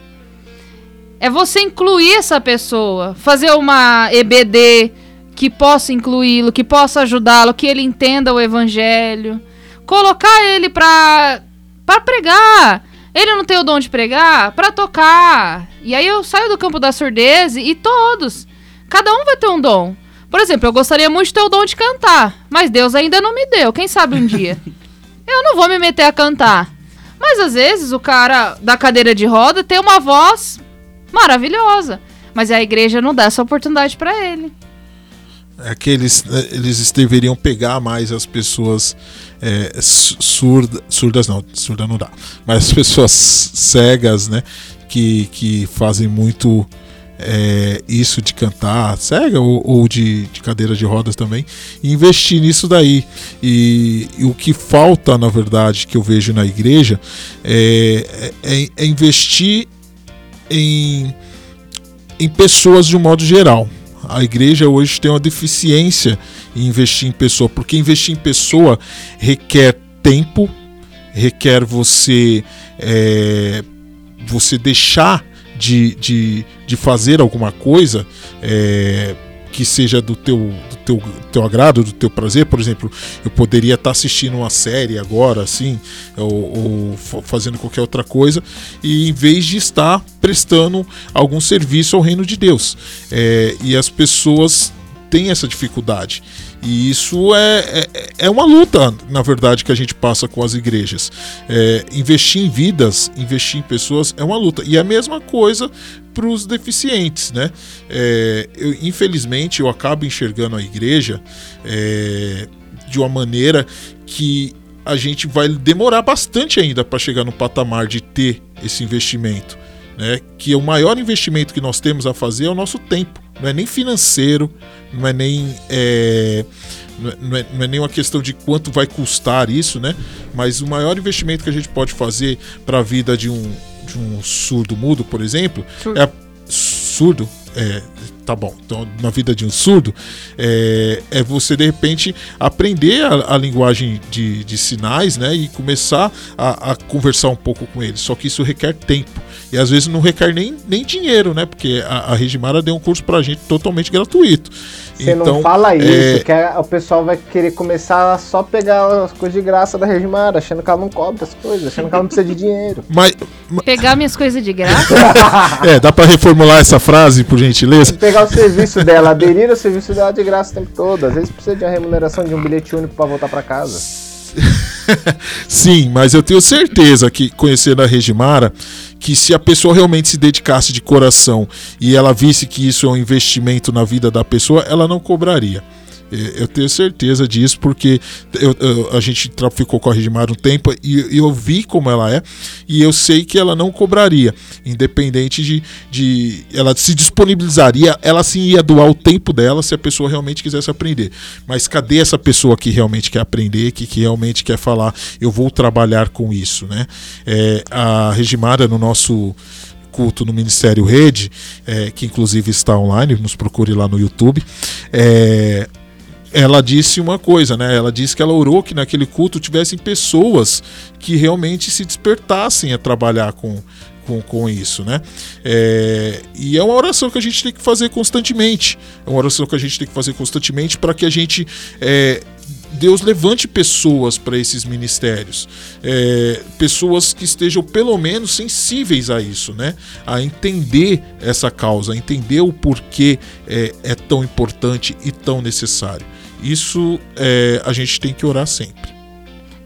Speaker 6: É você incluir essa pessoa, fazer uma EBD que possa incluí-lo, que possa ajudá-lo, que ele entenda o evangelho, colocar ele pra para pregar. Ele não tem o dom de pregar, pra tocar. E aí eu saio do campo da surdez e todos, cada um vai ter um dom. Por exemplo, eu gostaria muito de ter o dom de cantar, mas Deus ainda não me deu. Quem sabe um dia? Eu não vou me meter a cantar. Mas às vezes o cara da cadeira de roda tem uma voz maravilhosa. Mas a igreja não dá essa oportunidade pra ele.
Speaker 8: É que eles, né, eles deveriam pegar mais as pessoas é, su- surda, surdas, não, surda não dá, mas as pessoas cegas, né, que, que fazem muito é, isso de cantar, cega ou, ou de, de cadeira de rodas também, e investir nisso daí. E, e o que falta, na verdade, que eu vejo na igreja é, é, é investir em, em pessoas de um modo geral a igreja hoje tem uma deficiência em investir em pessoa, porque investir em pessoa requer tempo, requer você é, você deixar de, de, de fazer alguma coisa é, que seja do teu, do teu, teu agrado, do teu prazer. Por exemplo, eu poderia estar assistindo uma série agora, assim, ou, ou fa- fazendo qualquer outra coisa, e em vez de estar prestando algum serviço ao reino de Deus. É, e as pessoas têm essa dificuldade. E isso é, é, é uma luta, na verdade, que a gente passa com as igrejas. É, investir em vidas, investir em pessoas é uma luta. E é a mesma coisa para os deficientes, né? É, eu, infelizmente, eu acabo enxergando a igreja é, de uma maneira que a gente vai demorar bastante ainda para chegar no patamar de ter esse investimento. Né? Que o maior investimento que nós temos a fazer é o nosso tempo. Não é nem financeiro, não é nem. é, não é- não é, não é nem uma questão de quanto vai custar isso, né? Mas o maior investimento que a gente pode fazer para a vida de um, de um surdo mudo, por exemplo,
Speaker 6: Surdo.
Speaker 8: é a- surdo. É, tá bom. Então, na vida de um surdo, é, é você de repente aprender a, a linguagem de, de sinais, né? E começar a, a conversar um pouco com eles. Só que isso requer tempo. E às vezes não requer nem, nem dinheiro, né? Porque a, a Regimara deu um curso pra gente totalmente gratuito.
Speaker 5: Você
Speaker 8: então,
Speaker 5: não fala isso,
Speaker 8: é,
Speaker 5: que o pessoal vai querer começar a só pegar as coisas de graça da Regimara, achando que ela não cobra as coisas, achando que ela não precisa de dinheiro.
Speaker 8: Mas,
Speaker 6: Pegar minhas coisas de graça.
Speaker 8: é, dá pra reformular essa frase, por gentileza?
Speaker 5: Pegar o serviço dela, aderir ao serviço dela de graça o tempo todo. Às vezes precisa de uma remuneração de um bilhete único pra voltar pra casa.
Speaker 8: Sim, mas eu tenho certeza que, conhecendo a Regimara, que se a pessoa realmente se dedicasse de coração e ela visse que isso é um investimento na vida da pessoa, ela não cobraria. É, Eu tenho certeza disso, porque eu- eu- a gente ficou com a Regimar um tempo e, eu vi como ela é, e eu sei que ela não cobraria, independente de, de. Ela se disponibilizaria, ela sim ia doar o tempo dela se a pessoa realmente quisesse aprender. Mas cadê essa pessoa que realmente quer aprender, que, que realmente quer falar, eu vou trabalhar com isso, né? É, a Regimara, no nosso culto no Ministério Rede, é, que inclusive está online, nos procure lá no YouTube. é, ela disse uma coisa, né? Ela disse que ela orou que naquele culto tivessem pessoas que realmente se despertassem a trabalhar com, com, com isso, né? É, e é uma oração que a gente tem que fazer constantemente. É uma oração que a gente tem que fazer constantemente para que a gente. é, Deus levante pessoas para esses ministérios, É, pessoas que estejam pelo menos sensíveis a isso, né? A entender essa causa, a entender o porquê é, é tão importante e tão necessário. Isso é, a gente tem que orar sempre.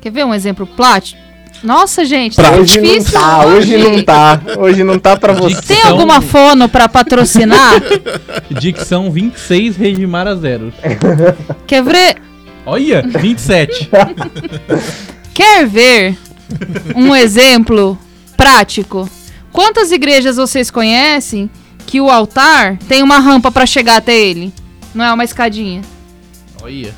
Speaker 6: Quer ver um exemplo prático? Nossa, gente,
Speaker 5: Pra
Speaker 6: tá
Speaker 5: hoje não
Speaker 6: difícil.
Speaker 5: tá, hoje não tá. Hoje não tá pra você.
Speaker 6: Tem alguma fono pra patrocinar?
Speaker 7: Dicção 26, Regimara 0.
Speaker 6: Quer ver?
Speaker 7: Olha, 27.
Speaker 6: Quer ver um exemplo prático? Quantas igrejas vocês conhecem que o altar tem uma rampa pra chegar até ele? Não é uma escadinha.
Speaker 7: Olha.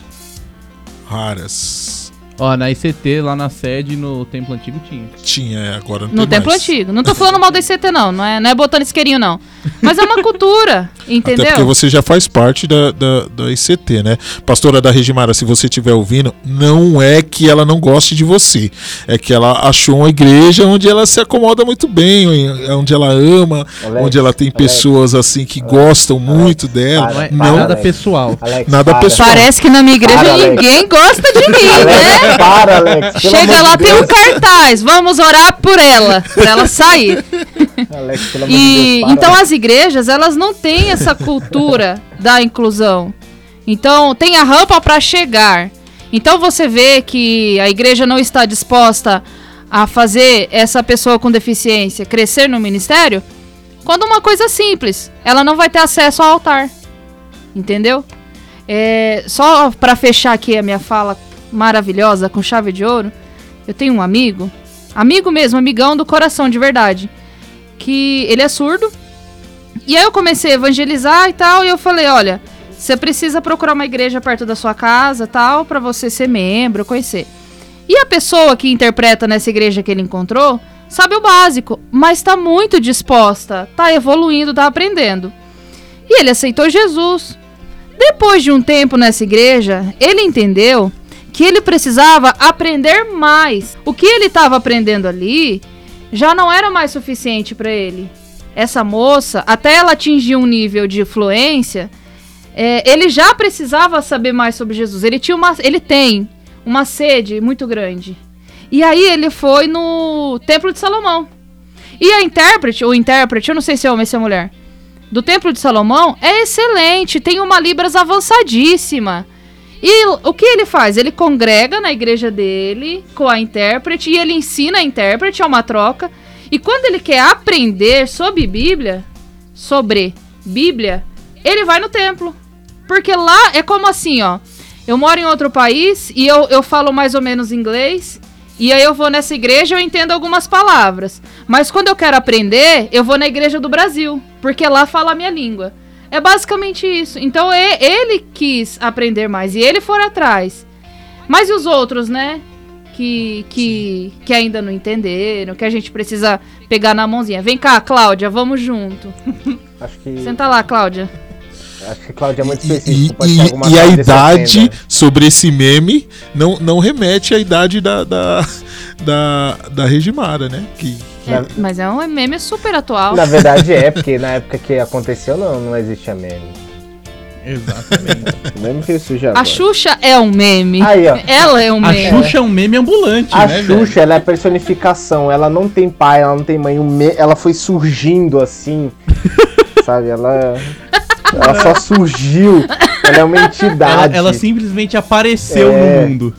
Speaker 8: Raras.
Speaker 7: Ó, na ICT, lá na sede, no Templo Antigo tinha.
Speaker 8: Tinha, é, agora não
Speaker 6: No
Speaker 8: tem
Speaker 6: templo
Speaker 8: mais.
Speaker 6: antigo. Não tô falando mal do ICT, não. Não é, não é botando isqueirinho, não. Mas é uma cultura,
Speaker 8: Até porque
Speaker 6: entendeu?
Speaker 8: você já faz parte da, da, da ICT, né? Pastora da Regimara, se você estiver ouvindo, não é que ela não goste de você. É que ela achou uma igreja onde ela se acomoda muito bem, onde ela ama,
Speaker 5: Alex,
Speaker 8: onde ela tem
Speaker 5: Alex,
Speaker 8: pessoas assim que gostam muito dela.
Speaker 7: Não é
Speaker 8: não,
Speaker 7: nada
Speaker 5: Alex.
Speaker 7: pessoal.
Speaker 5: Alex,
Speaker 8: Nada
Speaker 5: para.
Speaker 8: pessoal.
Speaker 6: Parece que na minha igreja
Speaker 5: Para, Alex.
Speaker 6: ninguém gosta de mim, né?
Speaker 5: Para, Alex.
Speaker 6: Chega lá,
Speaker 5: de
Speaker 6: tem um
Speaker 5: Deus.
Speaker 6: cartaz. Vamos orar por ela, pra ela sair.
Speaker 5: Alex, pelo amor de
Speaker 6: E
Speaker 5: Deus, para.
Speaker 6: então as igrejas, elas não têm essa cultura da inclusão. Então tem a rampa para chegar. Então você vê que a igreja não está disposta a fazer essa pessoa com deficiência crescer no ministério, quando uma coisa simples, ela não vai ter acesso ao altar. Entendeu? É, só para fechar aqui a minha fala maravilhosa com chave de ouro, eu tenho um amigo, amigo mesmo, amigão do coração de verdade, que ele é surdo. E aí eu comecei a evangelizar e tal, e eu falei, olha, você precisa procurar uma igreja perto da sua casa, tal, para você ser membro, conhecer. E a pessoa que interpreta nessa igreja que ele encontrou, sabe o básico, mas tá muito disposta, tá evoluindo, tá aprendendo. E ele aceitou Jesus. Depois de um tempo nessa igreja, ele entendeu que ele precisava aprender mais. O que ele estava aprendendo ali já não era mais suficiente para ele. Essa moça, até ela atingir um nível de fluência, é, ele já precisava saber mais sobre Jesus. Ele tinha uma, ele tem uma sede muito grande. E aí ele foi no Templo de Salomão. E a intérprete, o intérprete, eu não sei se é homem ou se é mulher, do Templo de Salomão é excelente, tem uma Libras avançadíssima. E o que ele faz? Ele congrega na igreja dele com a intérprete e ele ensina a intérprete, é uma troca. E quando ele quer aprender sobre Bíblia, sobre Bíblia, ele vai no templo. Porque lá é como assim, ó. Eu moro em outro país e eu, eu falo mais ou menos inglês. E aí eu vou nessa igreja eu entendo algumas palavras. Mas quando eu quero aprender, eu vou na igreja do Brasil. Porque lá fala a minha língua. É basicamente isso. Então e- ele quis aprender mais e ele for atrás. Mas e os outros, né? Que, que, que ainda não entenderam, que a gente precisa pegar na mãozinha. Vem cá, Cláudia, vamos junto.
Speaker 5: Acho que,
Speaker 6: Senta lá, Cláudia.
Speaker 5: acho que Cláudia é muito
Speaker 8: E,
Speaker 5: específico.
Speaker 8: e-
Speaker 5: alguma
Speaker 8: e a idade
Speaker 5: 60.
Speaker 8: sobre esse meme não, não remete à idade da, da, da, da Regimara, né? Que,
Speaker 6: É, mas é um meme super atual.
Speaker 5: Na verdade é, porque na época que aconteceu não, não existia meme.
Speaker 7: Exatamente.
Speaker 5: Mesmo que isso já.
Speaker 6: A Xuxa é um meme.
Speaker 5: Aí, ó.
Speaker 6: Ela é um
Speaker 7: A
Speaker 6: meme.
Speaker 7: Xuxa é um meme ambulante,
Speaker 5: A
Speaker 7: né, velho?
Speaker 5: Xuxa, ela é a personificação. Ela não tem pai, ela não tem mãe. Me- Ela foi surgindo assim. sabe? Ela. Ela só surgiu. Ela é uma
Speaker 7: Ela,
Speaker 5: entidade.
Speaker 7: ela simplesmente apareceu
Speaker 5: É.
Speaker 7: no mundo.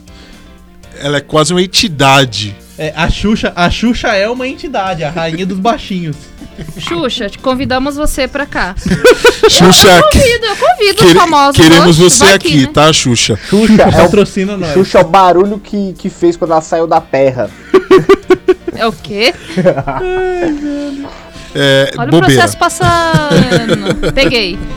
Speaker 8: ela é quase uma entidade.
Speaker 7: É, a, Xuxa, a Xuxa é uma entidade, a rainha dos baixinhos.
Speaker 6: Xuxa, te convidamos você pra cá.
Speaker 8: Xuxa,
Speaker 6: Convido, eu convido os
Speaker 8: quere-
Speaker 6: famosos.
Speaker 8: queremos você aqui,
Speaker 6: que, né?
Speaker 8: tá, Xuxa?
Speaker 5: Xuxa é o,
Speaker 7: Patrocina nós.
Speaker 5: Xuxa é o barulho que, que fez quando ela saiu da terra.
Speaker 6: É o quê?
Speaker 8: É,
Speaker 6: Olha o
Speaker 8: bobeira.
Speaker 6: processo passando. Peguei.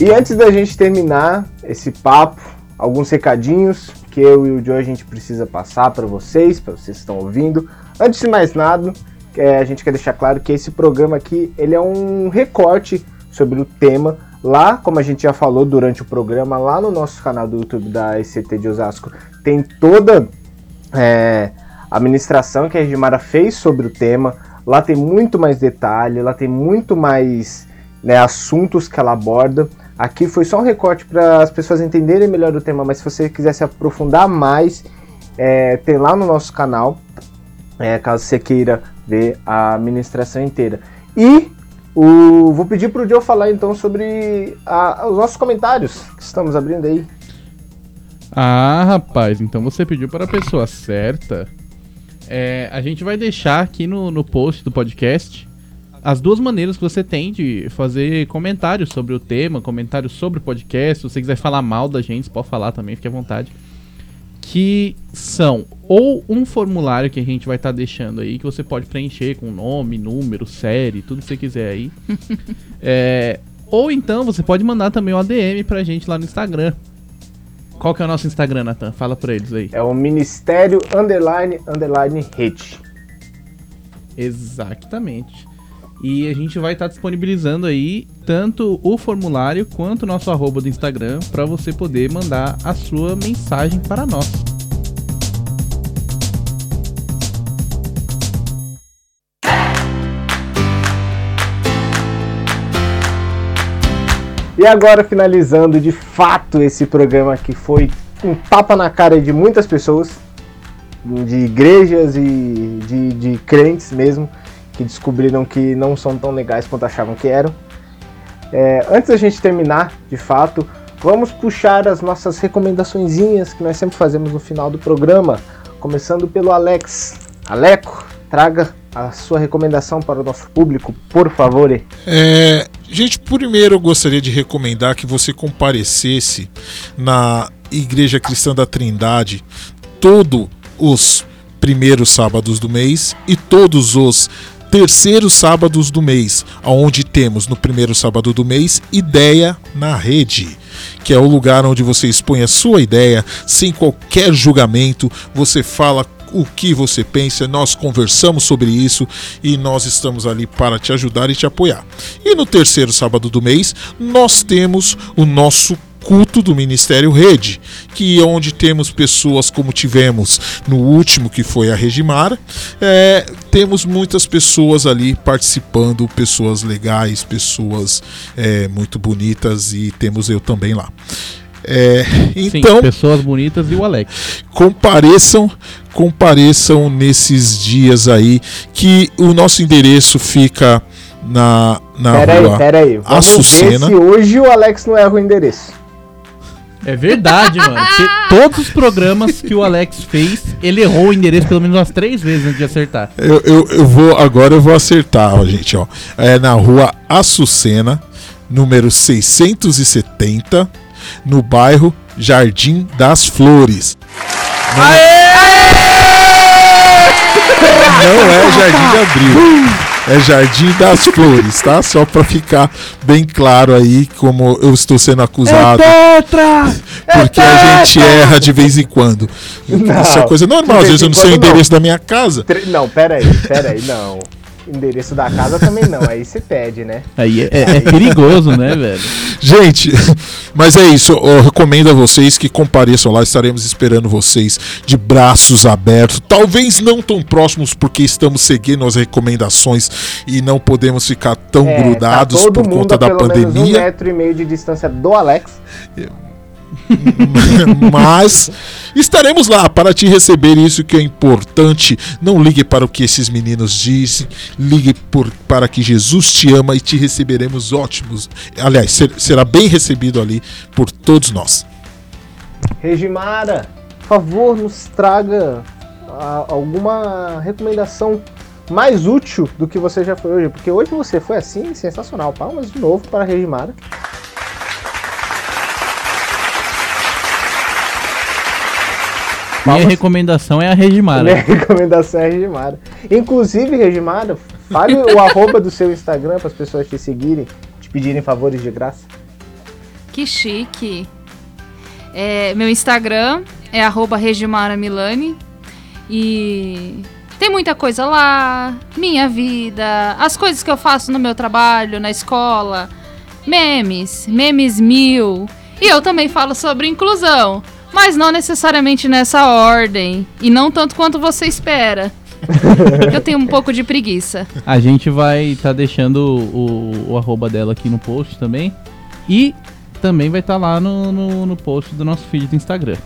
Speaker 5: E antes da gente terminar esse papo, alguns recadinhos que eu e o Joe a gente precisa passar para vocês, para vocês que estão ouvindo. Antes de mais nada, é, a gente quer deixar claro que esse programa aqui ele é um recorte sobre o tema. Lá, como a gente já falou durante o programa, lá no nosso canal do YouTube da ICT de Osasco, tem toda é, a ministração que a Regimara fez sobre o tema. Lá tem muito mais detalhe, lá tem muito mais né, assuntos que ela aborda. Aqui foi só um recorte para as pessoas entenderem melhor o tema, mas se você quiser se aprofundar mais, é, tem lá no nosso canal, é, caso você queira ver a ministração inteira. E o, vou pedir para o Joe falar então sobre a- os nossos comentários que estamos abrindo aí.
Speaker 7: Ah, rapaz, então você pediu para a pessoa certa. É, a gente vai deixar aqui no, no post do podcast as duas maneiras que você tem de fazer comentários sobre o tema, comentários sobre o podcast. Se você quiser falar mal da gente, você pode falar também, fique à vontade. Que são ou um formulário que a gente vai estar deixando aí, que você pode preencher com nome, número, série, tudo que você quiser aí. É, ou então você pode mandar também um ADM pra gente lá no Instagram. Qual que é o nosso Instagram, Nathan? Fala pra eles aí.
Speaker 5: É o Ministério Underline Underline Rede.
Speaker 7: Exatamente. E a gente vai estar disponibilizando aí tanto o formulário quanto o nosso arroba do Instagram para você poder mandar a sua mensagem para nós.
Speaker 5: E agora, finalizando de fato esse programa que foi um tapa na cara de muitas pessoas, de igrejas e de, de crentes mesmo, que descobriram que não são tão legais quanto achavam que eram. É, antes da gente terminar, de fato, vamos puxar as nossas recomendaçõezinhas que nós sempre fazemos no final do programa, começando pelo Alex. Aleco, traga a sua recomendação para o nosso público, por favor.
Speaker 8: É, gente, primeiro eu gostaria de recomendar que você comparecesse na Igreja Cristã da Trindade todos os primeiros sábados do mês e todos os terceiros sábados do mês, onde temos no primeiro sábado do mês Ideia na Rede, que é o lugar onde você expõe a sua ideia sem qualquer julgamento, você fala o que você pensa, nós conversamos sobre isso e nós estamos ali para te ajudar e te apoiar. E no terceiro sábado do mês, nós temos o nosso culto do Ministério Rede, que é onde temos pessoas como tivemos no último que foi a Regimar, é, temos muitas pessoas ali participando, pessoas legais, pessoas é, muito bonitas e temos eu também lá. É, então,
Speaker 7: Sim, pessoas bonitas e o Alex.
Speaker 8: compareçam, compareçam nesses dias aí, que o nosso endereço fica na, na
Speaker 5: Pera aí,
Speaker 8: rua
Speaker 5: pera aí. Vamos
Speaker 8: Açucena.
Speaker 5: ver se hoje o Alex não erra o endereço.
Speaker 7: É verdade, mano. Porque todos os programas que o Alex fez, ele errou o endereço pelo menos umas três vezes antes de acertar.
Speaker 8: Eu, eu, eu vou, agora eu vou acertar, ó, gente, ó. É na rua Açucena, número 670, no bairro Jardim das Flores. Não, não é Jardim de Abril. É Jardim das Flores, tá? Só pra ficar bem claro aí como eu estou sendo acusado.
Speaker 5: Tetra!
Speaker 8: Porque a gente erra de vez em quando.
Speaker 5: Não,
Speaker 8: Isso é coisa normal, às
Speaker 5: vez
Speaker 8: vezes eu não sei o
Speaker 5: quando não.
Speaker 8: endereço da minha casa.
Speaker 5: Não, pera aí, pera aí, não. Endereço da casa também não, aí você pede, né?
Speaker 7: Aí é, é- é perigoso, né, velho?
Speaker 8: Gente, mas é isso. Eu recomendo a vocês que compareçam lá. Estaremos esperando vocês de braços abertos. Talvez não tão próximos, porque estamos seguindo as recomendações e não podemos ficar tão
Speaker 5: É,
Speaker 8: grudados
Speaker 5: tá
Speaker 8: por conta da
Speaker 5: menos um
Speaker 8: pandemia.
Speaker 5: metro e meio de distância do Alex.
Speaker 8: Mas estaremos lá para te receber isso que é importante. Não ligue para o que esses meninos dizem, ligue por, para que Jesus te ama e te receberemos ótimos. Aliás, ser- será bem recebido ali por todos nós.
Speaker 5: Regimara, por favor, nos traga ah, alguma recomendação mais útil do que você já foi hoje, porque hoje você foi assim, sensacional. Palmas de novo para a Regimara.
Speaker 7: Minha recomendação é a Regimara.
Speaker 5: Minha recomendação é a Regimara. Inclusive, Regimara, fale o arroba do seu Instagram para as pessoas te seguirem, te pedirem favores de graça.
Speaker 6: Que chique. É, meu Instagram é arroba Regimara Milani. E tem muita coisa lá. Minha vida, as coisas que eu faço no meu trabalho, na escola. Memes, memes mil. E eu também falo sobre inclusão. Mas não necessariamente nessa ordem. E não tanto quanto você espera. eu tenho um pouco de preguiça.
Speaker 7: A gente vai estar deixando o, o arroba dela aqui no post também. E também vai estar lá no, no, no post do nosso feed do Instagram.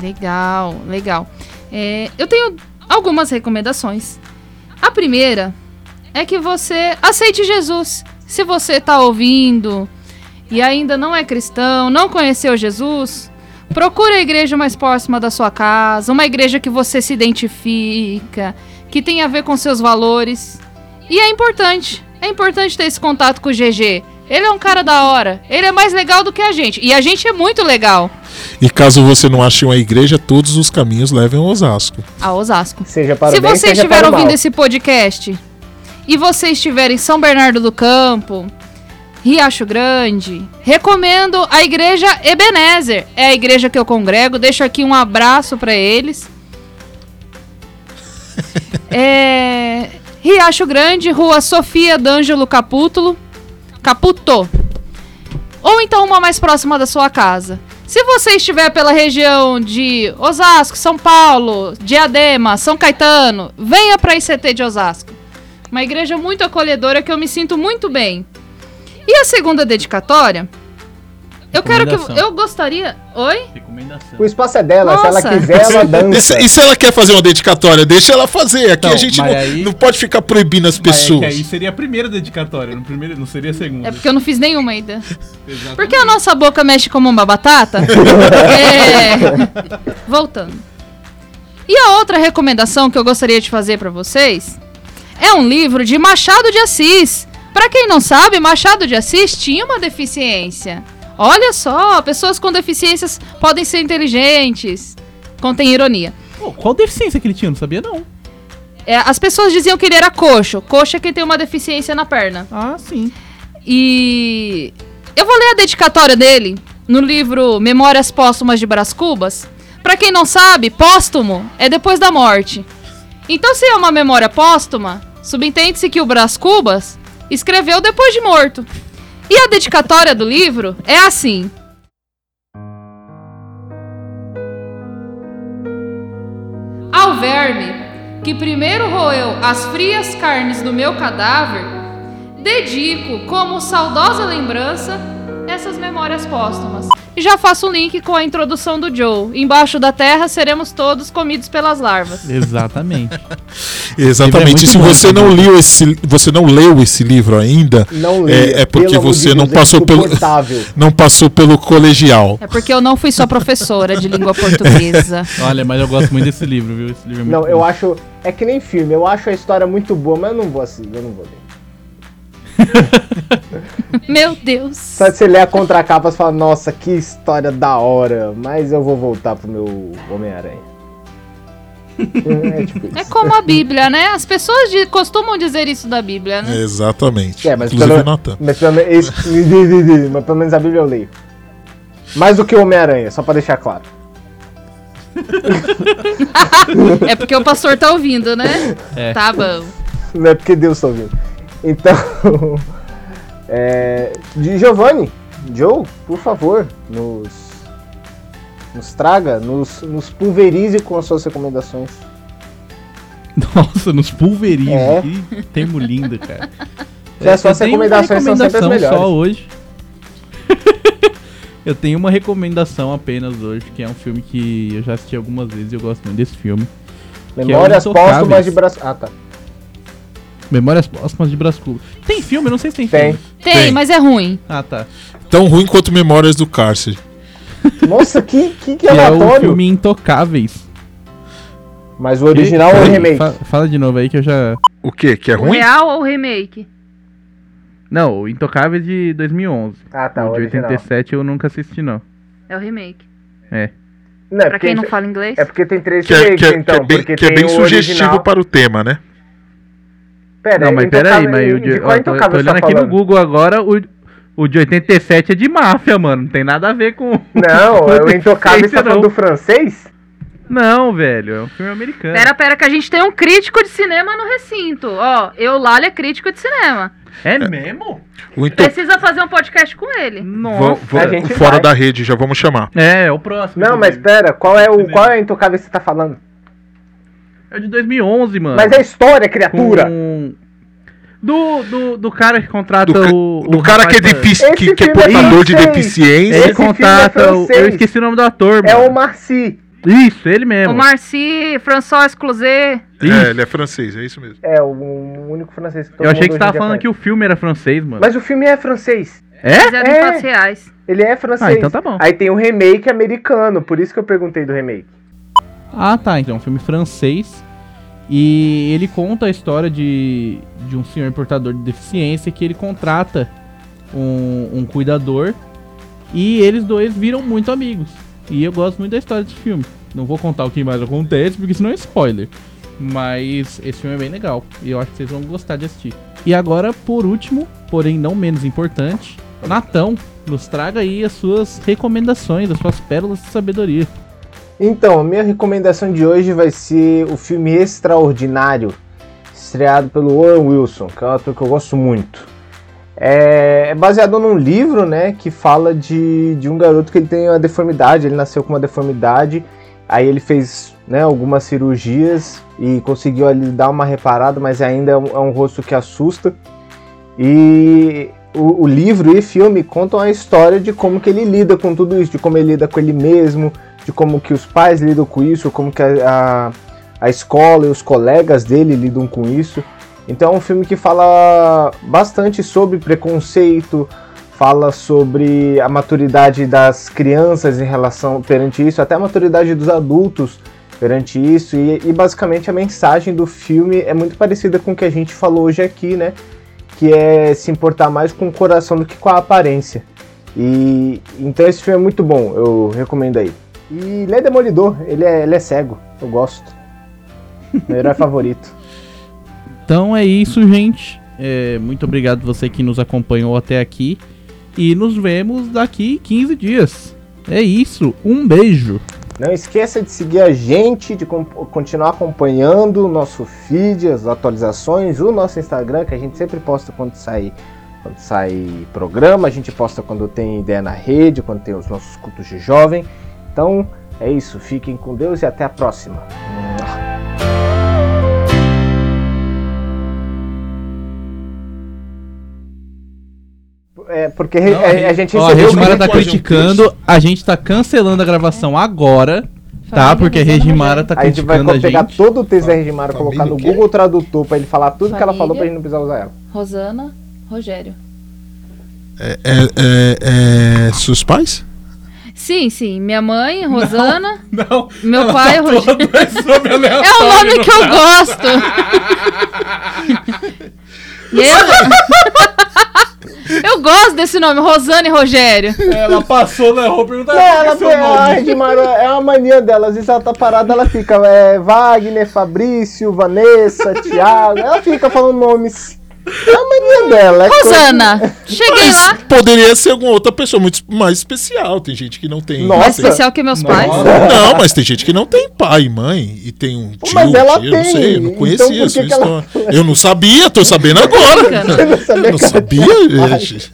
Speaker 6: Legal, legal. É, eu tenho algumas recomendações. A primeira é que você aceite Jesus. Se você está ouvindo e ainda não é cristão, não conheceu Jesus, procure a igreja mais próxima da sua casa, uma igreja que você se identifica, que tem a ver com seus valores. E é importante, é importante ter esse contato com o GG. Ele é um cara da hora, ele é mais legal do que a gente. E a gente é muito legal.
Speaker 8: E caso você não ache uma igreja, todos os caminhos levam a Osasco.
Speaker 6: A Osasco.
Speaker 5: Seja para
Speaker 6: Se
Speaker 5: o bem,
Speaker 6: você
Speaker 5: seja
Speaker 6: estiver
Speaker 5: para o
Speaker 6: ouvindo
Speaker 5: mal.
Speaker 6: esse podcast e você estiver em São Bernardo do Campo, Riacho Grande, recomendo a igreja Ebenezer. É a igreja que eu congrego. Deixo aqui um abraço para eles. é, Riacho Grande, Rua Sofia D'Angelo Caputo. Caputo. Ou então uma mais próxima da sua casa. Se você estiver pela região de Osasco, São Paulo, Diadema, São Caetano, venha para a ICT de Osasco. Uma igreja muito acolhedora que eu me sinto muito bem. E a segunda dedicatória? Eu quero que eu gostaria. Oi?
Speaker 7: Recomendação.
Speaker 5: O espaço é dela, se ela
Speaker 6: Nossa.
Speaker 5: quiser, ela
Speaker 8: E
Speaker 5: dança.
Speaker 8: se, e se ela quer fazer uma dedicatória, deixa ela fazer. Aqui
Speaker 7: Então,
Speaker 8: a gente não,
Speaker 7: aí-
Speaker 8: não pode ficar proibindo as pessoas.
Speaker 7: seria a primeira dedicatória, não, primeiro, não seria a segunda.
Speaker 6: É porque eu não fiz nenhuma ainda. Porque a nossa boca mexe como uma batata? é. Voltando. E a outra recomendação que eu gostaria de fazer pra vocês é um livro de Machado de Assis. Pra quem não sabe, Machado de Assis tinha uma deficiência. Olha só, pessoas com deficiências podem ser inteligentes. Contém ironia.
Speaker 7: Pô, qual deficiência que ele tinha? Não sabia não.
Speaker 6: É, as pessoas diziam que ele era coxo. Coxo é quem tem uma deficiência na perna.
Speaker 7: Ah, sim.
Speaker 6: E eu vou ler a dedicatória dele no livro Memórias Póstumas de Brás Cubas. Pra quem não sabe, póstumo é depois da morte. Então, se é uma memória póstuma, subentende-se que o Brás Cubas escreveu depois de morto. E a dedicatória do livro é assim: Ao verme que primeiro roeu as frias carnes do meu cadáver, dedico como saudosa lembrança essas memórias póstumas. E já faço um link com a introdução do Joe. Embaixo da terra seremos todos comidos pelas larvas.
Speaker 7: Exatamente.
Speaker 8: Exatamente.
Speaker 7: É
Speaker 8: E se você
Speaker 7: bom,
Speaker 8: não
Speaker 7: né?
Speaker 8: leu esse, você não leu esse livro ainda,
Speaker 5: Não
Speaker 8: É- é porque você
Speaker 5: de
Speaker 8: não
Speaker 5: Deus, é
Speaker 8: passou pelo- não passou pelo colegial.
Speaker 6: É porque eu não fui só professora de língua portuguesa.
Speaker 7: Olha, mas eu gosto muito desse livro, viu? Esse livro é muito
Speaker 5: Não,
Speaker 7: bom.
Speaker 5: eu acho. É que nem filme, eu acho a história muito boa, mas eu não vou assim, eu não vou ler.
Speaker 6: Meu Deus.
Speaker 5: Só de você ler a contracapa e falar, nossa, que história da hora, mas eu vou voltar pro meu Homem-Aranha. é tipo isso.
Speaker 6: É como a Bíblia, né? As pessoas de- costumam dizer isso da Bíblia, né?
Speaker 8: Exatamente.
Speaker 5: É, mas
Speaker 8: Inclusive
Speaker 5: pelo-
Speaker 8: Natan.
Speaker 5: Mas pelo, menos, esse- mas pelo menos a Bíblia eu leio. Mais do que o Homem-Aranha, só pra deixar claro.
Speaker 6: É porque o pastor tá ouvindo, né?
Speaker 7: É.
Speaker 6: Tá bom.
Speaker 5: Não é porque Deus tá ouvindo. Então. É, de Giovanni, Joe, por favor, nos. Nos traga, nos, nos pulverize com as suas recomendações.
Speaker 7: Nossa, nos pulveriza.
Speaker 5: É.
Speaker 7: Que termo lindo, cara.
Speaker 5: Já as suas recomendações são sempre as
Speaker 7: recomendação
Speaker 5: melhores.
Speaker 7: só hoje. Eu tenho uma recomendação apenas hoje, que é um filme que eu já assisti algumas vezes e eu gosto muito desse filme. é
Speaker 5: Memórias
Speaker 7: Intocáveis.
Speaker 5: póstumas de braço. Ah, tá.
Speaker 7: Memórias Póstumas de Brás. Tem filme? Eu não sei se tem,
Speaker 5: Tem.
Speaker 7: filme.
Speaker 6: Tem,
Speaker 8: Tem.
Speaker 6: mas é ruim.
Speaker 7: Ah, tá.
Speaker 8: Tão ruim quanto Memórias do Cárcere.
Speaker 5: Nossa, que, que, que
Speaker 7: é o
Speaker 5: aleatório.
Speaker 7: filme Intocáveis.
Speaker 5: Mas o original ou o
Speaker 7: Peraí,
Speaker 5: remake?
Speaker 7: fa- fala de novo aí que eu já...
Speaker 8: O quê? Que é
Speaker 6: O
Speaker 8: ruim?
Speaker 6: real ou o remake?
Speaker 7: Não, o Intocáveis de 2011.
Speaker 5: Ah, tá, o
Speaker 7: o de
Speaker 5: original.
Speaker 7: 87 eu nunca assisti, não.
Speaker 6: É o remake.
Speaker 5: Não, é
Speaker 6: Pra
Speaker 5: porque,
Speaker 6: quem não fala inglês.
Speaker 5: é porque tem três
Speaker 8: Que é,
Speaker 5: remakes,
Speaker 8: que é-
Speaker 5: então.
Speaker 8: que é bem,
Speaker 5: porque
Speaker 8: que é
Speaker 5: tem
Speaker 8: bem
Speaker 5: o
Speaker 8: sugestivo
Speaker 5: original.
Speaker 8: para o tema, né?
Speaker 5: Pera,
Speaker 7: não, mas peraí, mas o de,
Speaker 5: de
Speaker 7: ó,
Speaker 5: qual
Speaker 7: tô, tô
Speaker 5: você
Speaker 7: olhando
Speaker 5: tá
Speaker 7: aqui no? Google agora, o, o de 87 é de máfia, mano. Não tem nada a ver com...
Speaker 5: Não, é o
Speaker 7: com
Speaker 5: Intocável, você tá falando do francês?
Speaker 7: Não, velho, é um filme americano.
Speaker 6: Pera, pera, que a gente tem um crítico de cinema no recinto. Ó, Eulália é crítico de cinema.
Speaker 7: É mesmo?
Speaker 8: O into...
Speaker 6: Precisa fazer um podcast com ele.
Speaker 7: Nossa.
Speaker 8: vão-
Speaker 5: A gente
Speaker 8: fora
Speaker 5: vai.
Speaker 8: da rede, já vamos chamar.
Speaker 7: É, é o próximo.
Speaker 5: Não, mas pera, qual é o qual é o Intocável que você tá falando?
Speaker 7: É o de 2011, mano.
Speaker 5: Mas é história, criatura.
Speaker 7: Com... Do, do, do cara que contrata
Speaker 8: Do, ca-
Speaker 7: o.
Speaker 8: do
Speaker 7: o
Speaker 8: cara que é, defici...
Speaker 5: Esse
Speaker 8: que, que é
Speaker 5: é
Speaker 8: portador de
Speaker 5: francês.
Speaker 8: deficiência.
Speaker 7: Ele
Speaker 5: Esse é
Speaker 7: contrata o.
Speaker 5: francês.
Speaker 7: Eu esqueci o nome do ator,
Speaker 5: É
Speaker 7: mano.
Speaker 5: o Marci.
Speaker 7: Isso, ele mesmo.
Speaker 6: O Marci, François Closet.
Speaker 8: É, ele é francês, é isso mesmo.
Speaker 5: É o único francês que todo
Speaker 7: Eu achei
Speaker 5: mundo
Speaker 7: que você tava falando que o filme era francês, mano.
Speaker 5: Mas o filme é francês.
Speaker 7: É?
Speaker 5: É. Ele é francês.
Speaker 7: Ah, então tá bom.
Speaker 5: Aí tem o remake americano, por isso que eu perguntei do remake.
Speaker 7: Ah, tá. Então é um filme francês. E ele conta a história de, de um senhor portador de deficiência que ele contrata um, um cuidador. E eles dois viram muito amigos. E eu gosto muito da história desse filme. Não vou contar o que mais acontece, porque senão é spoiler. Mas esse filme é bem legal. E eu acho que vocês vão gostar de assistir. E agora, por último, porém não menos importante, Natão, nos traga aí as suas recomendações, as suas pérolas de sabedoria.
Speaker 5: Então, a minha recomendação de hoje vai ser o filme Extraordinário, estreado pelo Owen Wilson, que é um ator que eu gosto muito. É, é baseado num livro, né, que fala de, de um garoto que ele tem uma deformidade, ele nasceu com uma deformidade, aí ele fez né, algumas cirurgias e conseguiu ali dar uma reparada, mas ainda é um, é um rosto que assusta. E o, o livro e filme contam a história de como que ele lida com tudo isso, de como ele lida com ele mesmo, de como que os pais lidam com isso, como que a, a, a escola e os colegas dele lidam com isso. Então é um filme que fala bastante sobre preconceito, fala sobre a maturidade das crianças em relação perante isso, até a maturidade dos adultos perante isso, e, e basicamente a mensagem do filme é muito parecida com o que a gente falou hoje aqui, né? Que é se importar mais com o coração do que com a aparência. E então esse filme é muito bom, eu recomendo aí. E ele é demolidor, ele é, ele é cego, eu gosto. Meu herói favorito.
Speaker 7: Então é isso, gente. É, muito obrigado você que nos acompanhou até aqui. E nos vemos daqui 15 dias. É isso. Um beijo.
Speaker 5: Não esqueça de seguir a gente, de continuar acompanhando o nosso feed, as atualizações, o nosso Instagram, que a gente sempre posta quando sai, quando sai programa, a gente posta quando tem ideia na rede, quando tem os nossos cultos de jovem. Então é isso, fiquem com Deus e até a próxima. É, porque
Speaker 7: Não,
Speaker 5: a, a gente
Speaker 7: Ó, a Regimara tá criticando. A gente tá cancelando a gravação agora. Tá? Porque a Regimara tá
Speaker 5: A gente vai
Speaker 7: criticando a
Speaker 5: pegar
Speaker 7: gente.
Speaker 5: todo o texto da Regimara, colocar no
Speaker 8: quê?
Speaker 5: Google Tradutor pra ele falar tudo que ela falou pra gente não precisar usar ela.
Speaker 6: Rosana, Rogério.
Speaker 8: É, é, é, é seus pais?
Speaker 6: Sim, sim. Minha mãe, Rosana.
Speaker 7: Não.
Speaker 6: Meu
Speaker 7: ela
Speaker 6: pai,
Speaker 7: tá
Speaker 6: Rogério. É o nome
Speaker 7: no
Speaker 6: que eu gosto. E eu... eu gosto desse nome, Rosana e Rogério.
Speaker 7: Ela passou na rua perguntando
Speaker 5: Não,
Speaker 7: que
Speaker 5: ela
Speaker 7: é seu
Speaker 5: foi, a
Speaker 7: nome.
Speaker 5: Regimara é uma mania dela. Às vezes ela tá parada, ela fica é, Wagner, Fabrício, Vanessa, Thiago. Ela fica falando nomes. É a mania dela. É
Speaker 6: Rosana, cheguei lá.
Speaker 8: Poderia ser alguma outra pessoa muito mais especial. Tem gente que não tem.
Speaker 5: Nossa.
Speaker 6: Mais
Speaker 8: não tem-
Speaker 6: especial que meus pais.
Speaker 8: Não, mas tem gente que não tem pai e mãe e tem um tio,
Speaker 5: mas ela
Speaker 8: tia, não
Speaker 5: tem,
Speaker 8: sei, eu não
Speaker 5: então
Speaker 8: conhecia
Speaker 5: por
Speaker 8: a sua
Speaker 5: que que ela-
Speaker 8: história. Eu não sabia, tô sabendo agora.
Speaker 5: Eu não sabia
Speaker 8: Eu não sabia, gente.